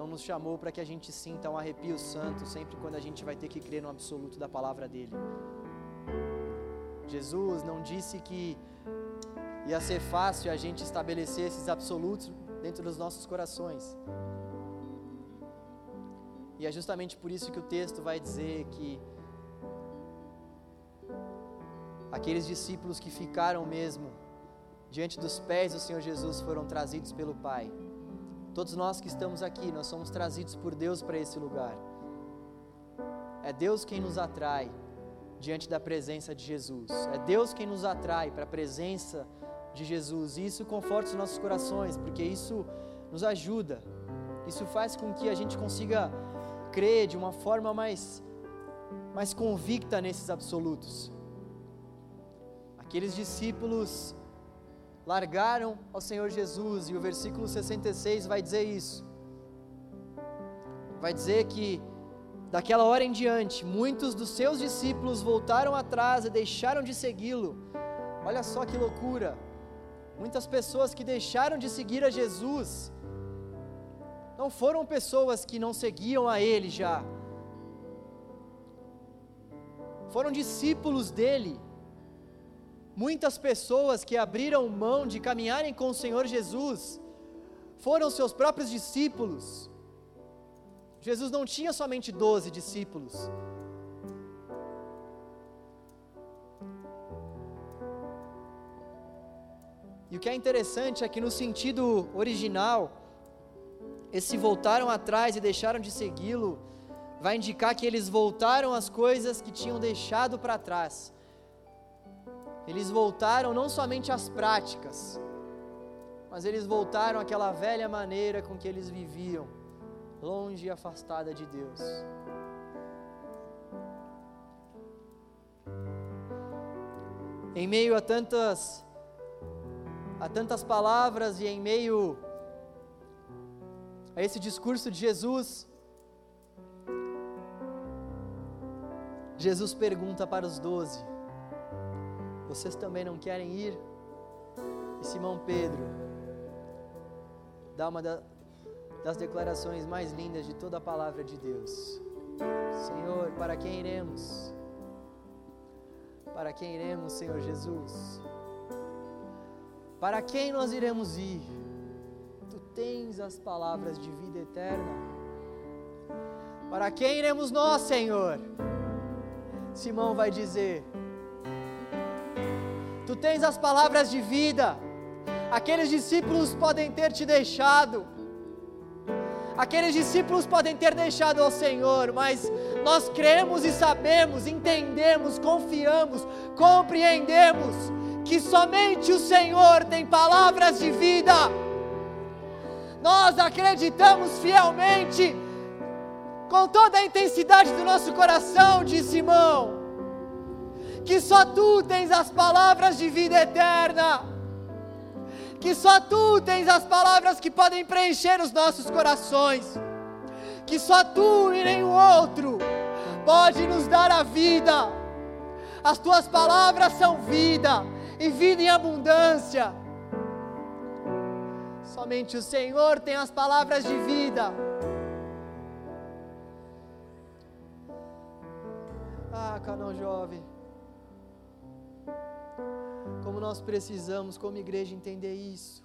não nos chamou para que a gente sinta um arrepio santo sempre quando a gente vai ter que crer no absoluto da palavra dele. Jesus não disse que ia ser fácil a gente estabelecer esses absolutos dentro dos nossos corações. E é justamente por isso que o texto vai dizer que aqueles discípulos que ficaram mesmo diante dos pés do Senhor Jesus foram trazidos pelo Pai. Todos nós que estamos aqui, nós somos trazidos por Deus para esse lugar. É Deus quem nos atrai diante da presença de Jesus. É Deus quem nos atrai para a presença de Jesus. E isso conforta os nossos corações, porque isso nos ajuda. Isso faz com que a gente consiga crer de uma forma mais mais convicta nesses absolutos. Aqueles discípulos largaram ao Senhor Jesus, e o versículo 66 vai dizer isso. Vai dizer que daquela hora em diante, muitos dos seus discípulos voltaram atrás e deixaram de segui-lo. Olha só que loucura! Muitas pessoas que deixaram de seguir a Jesus não foram pessoas que não seguiam a Ele já, foram discípulos dele Muitas pessoas que abriram mão de caminharem com o Senhor Jesus foram seus próprios discípulos. Jesus não tinha somente doze discípulos. E o que é interessante é que, no sentido original, esse voltaram atrás e deixaram de segui-lo, vai indicar que eles voltaram às coisas que tinham deixado para trás. Eles voltaram não somente às práticas, mas eles voltaram àquela velha maneira com que eles viviam, longe e afastada de Deus. Em meio a tantas a tantas palavras e em meio a esse discurso de Jesus, Jesus pergunta para os doze: vocês também não querem ir? E Simão Pedro dá uma da, das declarações mais lindas de toda a palavra de Deus. Senhor, para quem iremos? Para quem iremos, Senhor Jesus? Para quem nós iremos ir? Tu tens as palavras de vida eterna. Para quem iremos nós, Senhor? Simão vai dizer: Tu tens as palavras de vida. Aqueles discípulos podem ter te deixado. Aqueles discípulos podem ter deixado ao Senhor, mas nós cremos e sabemos, entendemos, confiamos, compreendemos que somente o Senhor tem palavras de vida. Nós acreditamos fielmente, com toda a intensidade do nosso coração, disse Simão que só tu tens as palavras de vida eterna, que só tu tens as palavras que podem preencher os nossos corações, que só tu e nenhum outro pode nos dar a vida. As tuas palavras são vida e vida em abundância. Somente o Senhor tem as palavras de vida. Ah, canal jovem. Como nós precisamos, como igreja, entender isso.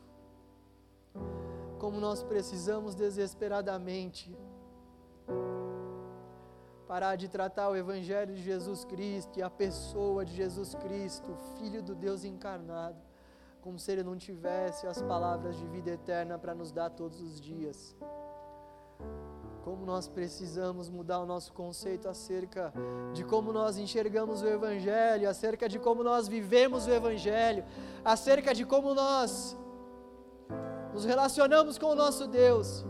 Como nós precisamos desesperadamente parar de tratar o Evangelho de Jesus Cristo e a pessoa de Jesus Cristo, Filho do Deus encarnado, como se ele não tivesse as palavras de vida eterna para nos dar todos os dias. Como nós precisamos mudar o nosso conceito acerca de como nós enxergamos o Evangelho, acerca de como nós vivemos o Evangelho, acerca de como nós nos relacionamos com o nosso Deus.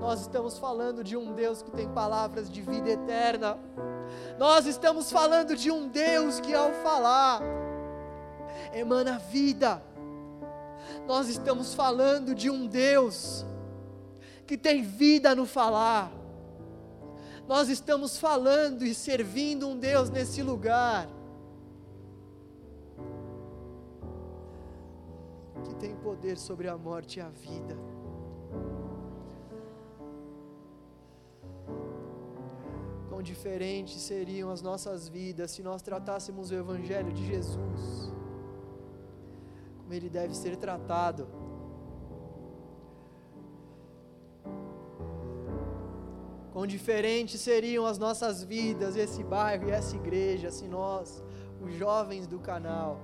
Nós estamos falando de um Deus que tem palavras de vida eterna. Nós estamos falando de um Deus que, ao falar, emana vida. Nós estamos falando de um Deus que tem vida no falar. Nós estamos falando e servindo um Deus nesse lugar que tem poder sobre a morte e a vida. Quão diferentes seriam as nossas vidas se nós tratássemos o Evangelho de Jesus como ele deve ser tratado. Quão diferentes seriam as nossas vidas, esse bairro e essa igreja, se nós, os jovens do canal,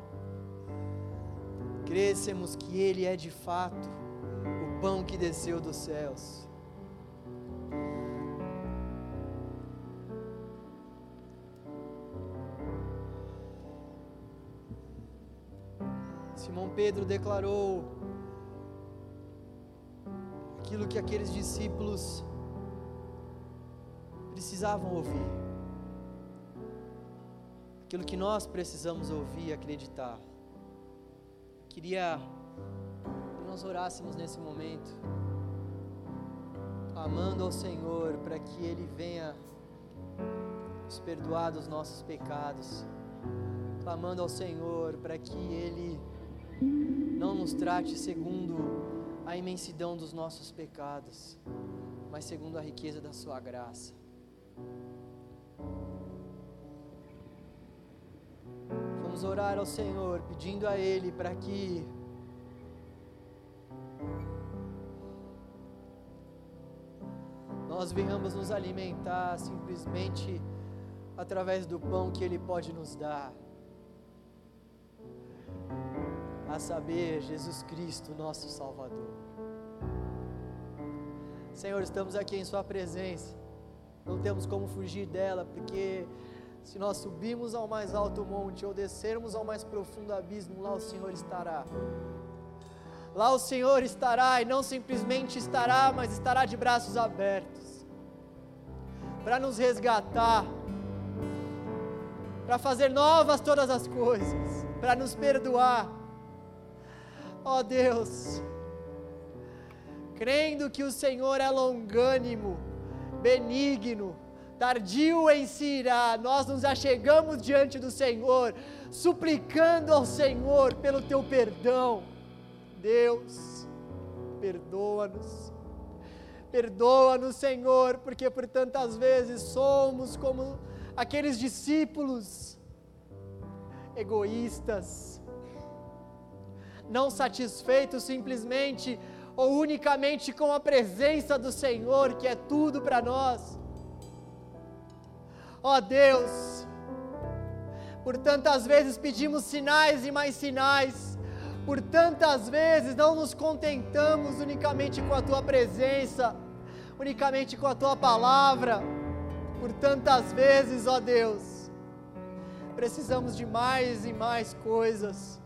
crescemos que Ele é de fato o pão que desceu dos céus. Simão Pedro declarou aquilo que aqueles discípulos precisavam ouvir, aquilo que nós precisamos ouvir e acreditar. Queria que nós orássemos nesse momento, amando ao Senhor para que Ele venha nos perdoar dos nossos pecados, clamando ao Senhor para que Ele não nos trate segundo a imensidão dos nossos pecados, mas segundo a riqueza da Sua graça. Vamos orar ao Senhor, pedindo a Ele para que nós venhamos nos alimentar simplesmente através do pão que Ele pode nos dar a saber, Jesus Cristo, nosso Salvador. Senhor, estamos aqui em Sua presença, não temos como fugir dela, porque se nós subirmos ao mais alto monte ou descermos ao mais profundo abismo, lá o Senhor estará. Lá o Senhor estará e não simplesmente estará, mas estará de braços abertos para nos resgatar, para fazer novas todas as coisas, para nos perdoar Ó oh Deus, crendo que o Senhor é longânimo, benigno, tardio em se irá, nós nos achegamos diante do Senhor, suplicando ao Senhor pelo teu perdão. Deus, perdoa-nos. Perdoa-nos, Senhor, porque por tantas vezes somos como aqueles discípulos egoístas, não satisfeitos simplesmente ou unicamente com a presença do Senhor, que é tudo para nós. Ó Deus, por tantas vezes pedimos sinais e mais sinais, por tantas vezes não nos contentamos unicamente com a tua presença, unicamente com a tua palavra, por tantas vezes, ó Deus, precisamos de mais e mais coisas.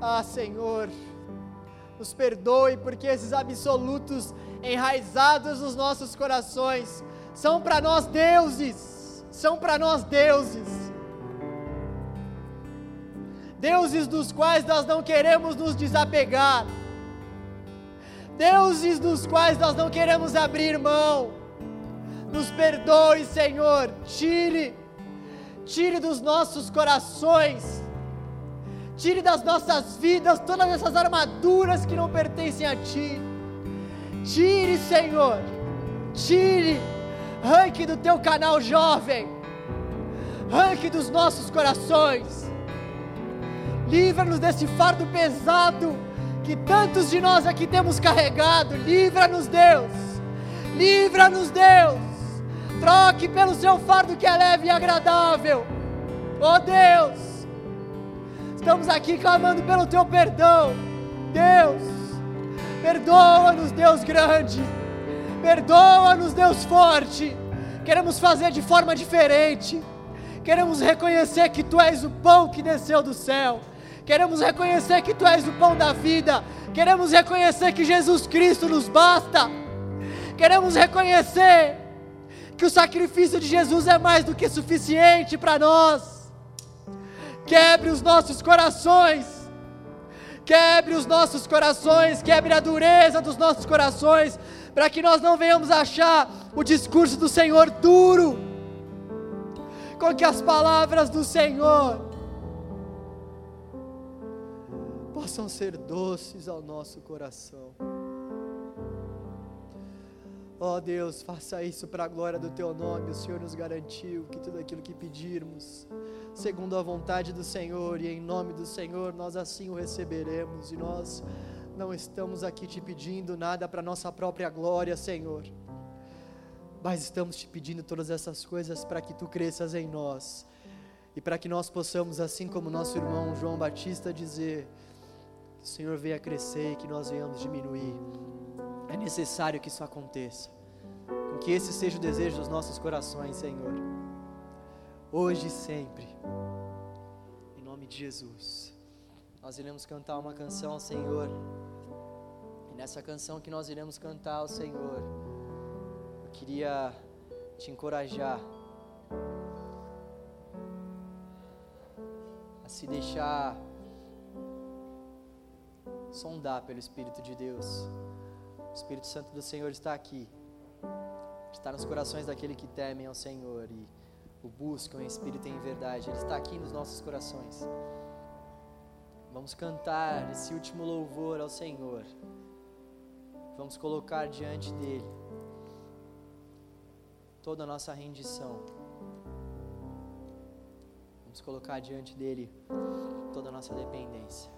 Ah, Senhor, nos perdoe porque esses absolutos enraizados nos nossos corações são para nós deuses, são para nós deuses. Deuses dos quais nós não queremos nos desapegar, deuses dos quais nós não queremos abrir mão. Nos perdoe, Senhor, tire, tire dos nossos corações Tire das nossas vidas todas essas armaduras que não pertencem a Ti. Tire, Senhor. Tire. Arranque do teu canal jovem. Arranque dos nossos corações. Livra-nos desse fardo pesado que tantos de nós aqui temos carregado. Livra-nos, Deus. Livra-nos, Deus. Troque pelo seu fardo que é leve e agradável. Oh Deus. Estamos aqui clamando pelo teu perdão. Deus, perdoa-nos, Deus grande. Perdoa-nos, Deus forte. Queremos fazer de forma diferente. Queremos reconhecer que Tu és o pão que desceu do céu. Queremos reconhecer que Tu és o pão da vida. Queremos reconhecer que Jesus Cristo nos basta. Queremos reconhecer que o sacrifício de Jesus é mais do que suficiente para nós. Quebre os nossos corações. Quebre os nossos corações, quebre a dureza dos nossos corações, para que nós não venhamos achar o discurso do Senhor duro, com que as palavras do Senhor possam ser doces ao nosso coração. Ó oh Deus, faça isso para a glória do Teu nome. O Senhor nos garantiu que tudo aquilo que pedirmos, segundo a vontade do Senhor e em nome do Senhor, nós assim o receberemos. E nós não estamos aqui te pedindo nada para nossa própria glória, Senhor, mas estamos te pedindo todas essas coisas para que Tu cresças em nós e para que nós possamos, assim como nosso irmão João Batista, dizer: que o Senhor venha crescer e que nós venhamos diminuir. É necessário que isso aconteça. Com que esse seja o desejo dos nossos corações, Senhor. Hoje e sempre. Em nome de Jesus. Nós iremos cantar uma canção ao Senhor. E nessa canção que nós iremos cantar ao Senhor, eu queria te encorajar a se deixar sondar pelo Espírito de Deus. O Espírito Santo do Senhor está aqui, está nos corações daquele que temem ao Senhor e o buscam em espírito e em verdade. Ele está aqui nos nossos corações. Vamos cantar esse último louvor ao Senhor. Vamos colocar diante dele toda a nossa rendição. Vamos colocar diante dele toda a nossa dependência.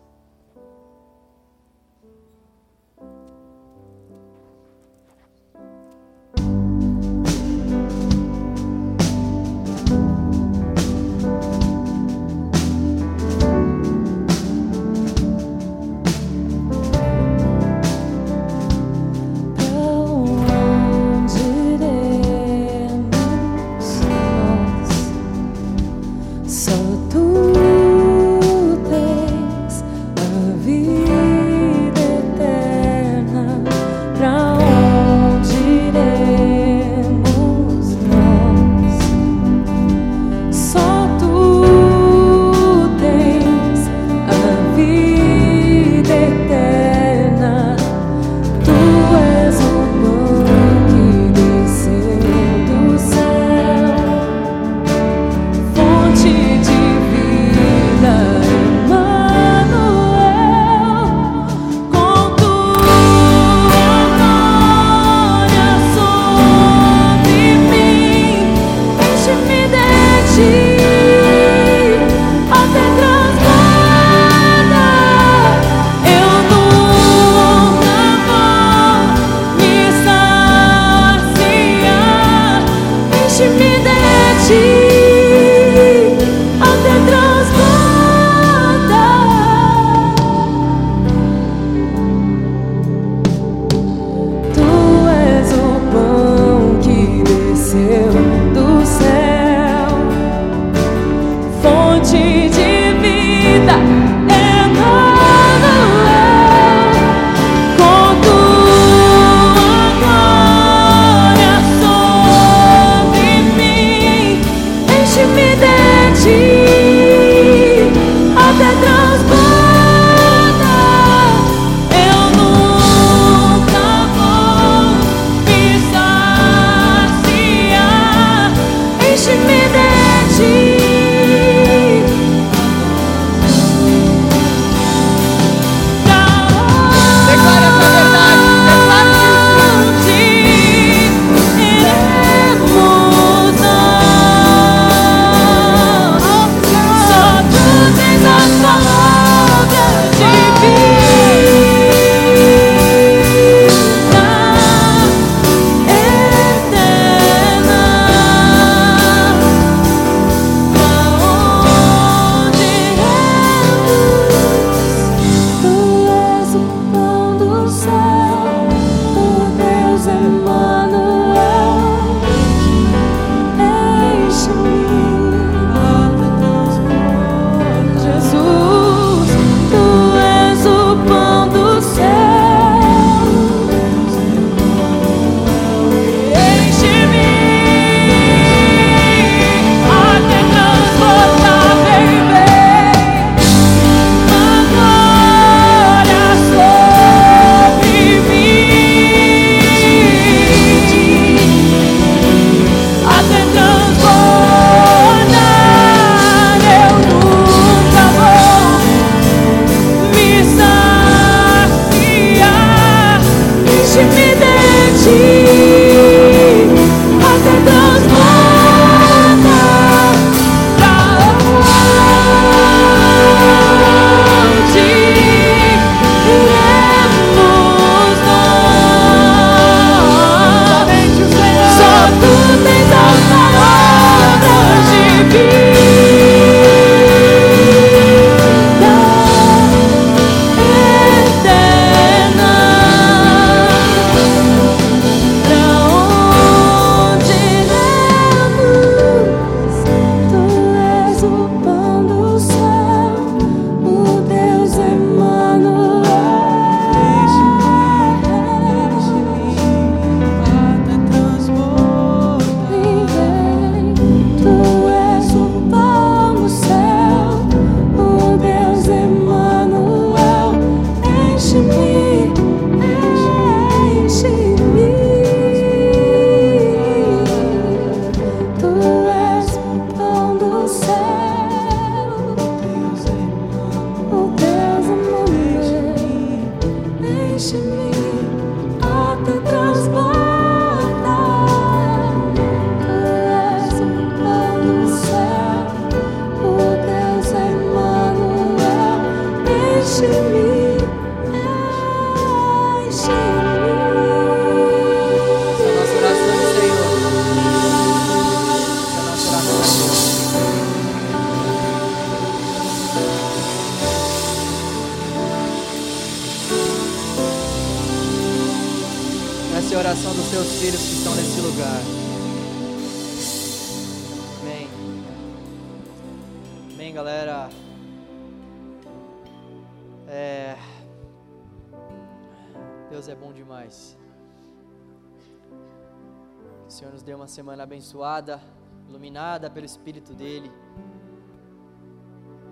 Abençoada, iluminada pelo Espírito dEle,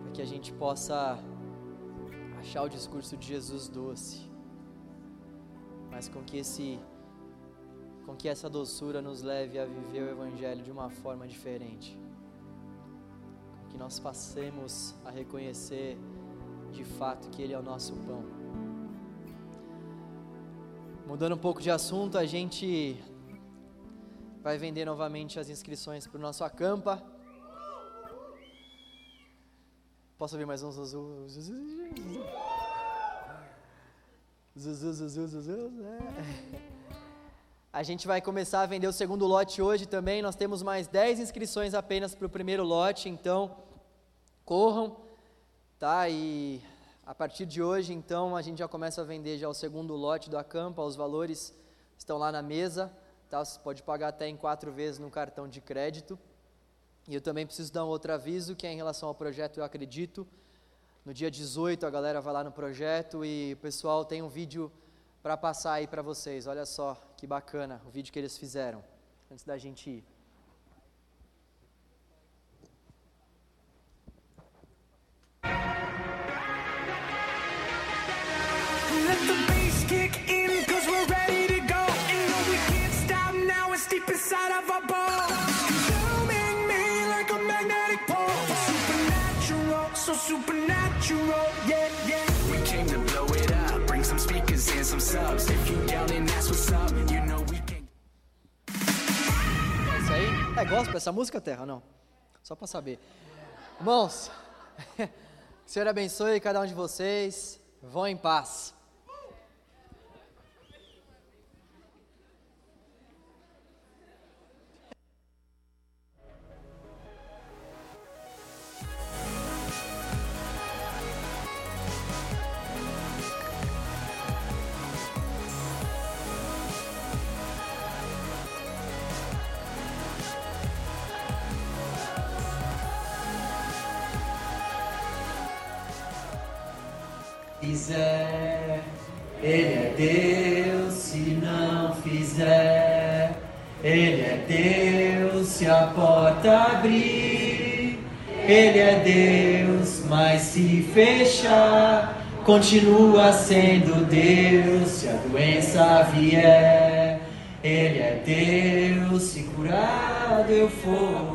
para que a gente possa achar o discurso de Jesus doce, mas com que esse, com que essa doçura nos leve a viver o Evangelho de uma forma diferente, que nós passemos a reconhecer de fato que Ele é o nosso pão. Mudando um pouco de assunto, a gente vai vender novamente as inscrições para o nosso acampa. Posso ouvir mais um zuzu? A gente vai começar a vender o segundo lote hoje também. Nós temos mais 10 inscrições apenas para o primeiro lote, então corram, tá? E a partir de hoje, então, a gente já começa a vender já o segundo lote do Acampa. Os valores estão lá na mesa, tá? Você pode pagar até em quatro vezes no cartão de crédito. E eu também preciso dar um outro aviso, que é em relação ao projeto Eu Acredito. No dia 18, a galera vai lá no projeto e o pessoal tem um vídeo para passar aí para vocês. Olha só que bacana o vídeo que eles fizeram, antes da gente ir. So supernatural, yeah, yeah. We came to blow it up, bring some speakers and some subs. If you down and that's what's up, you know we can. É isso aí? É gospel essa música, Terra? Não. Só para saber. Irmãos, que o Senhor abençoe cada um de vocês. Vão em paz. Fizer, Ele é Deus se não fizer, Ele é Deus se a porta abrir, Ele é Deus, mas se fechar, continua sendo Deus se a doença vier, Ele é Deus se curado eu for,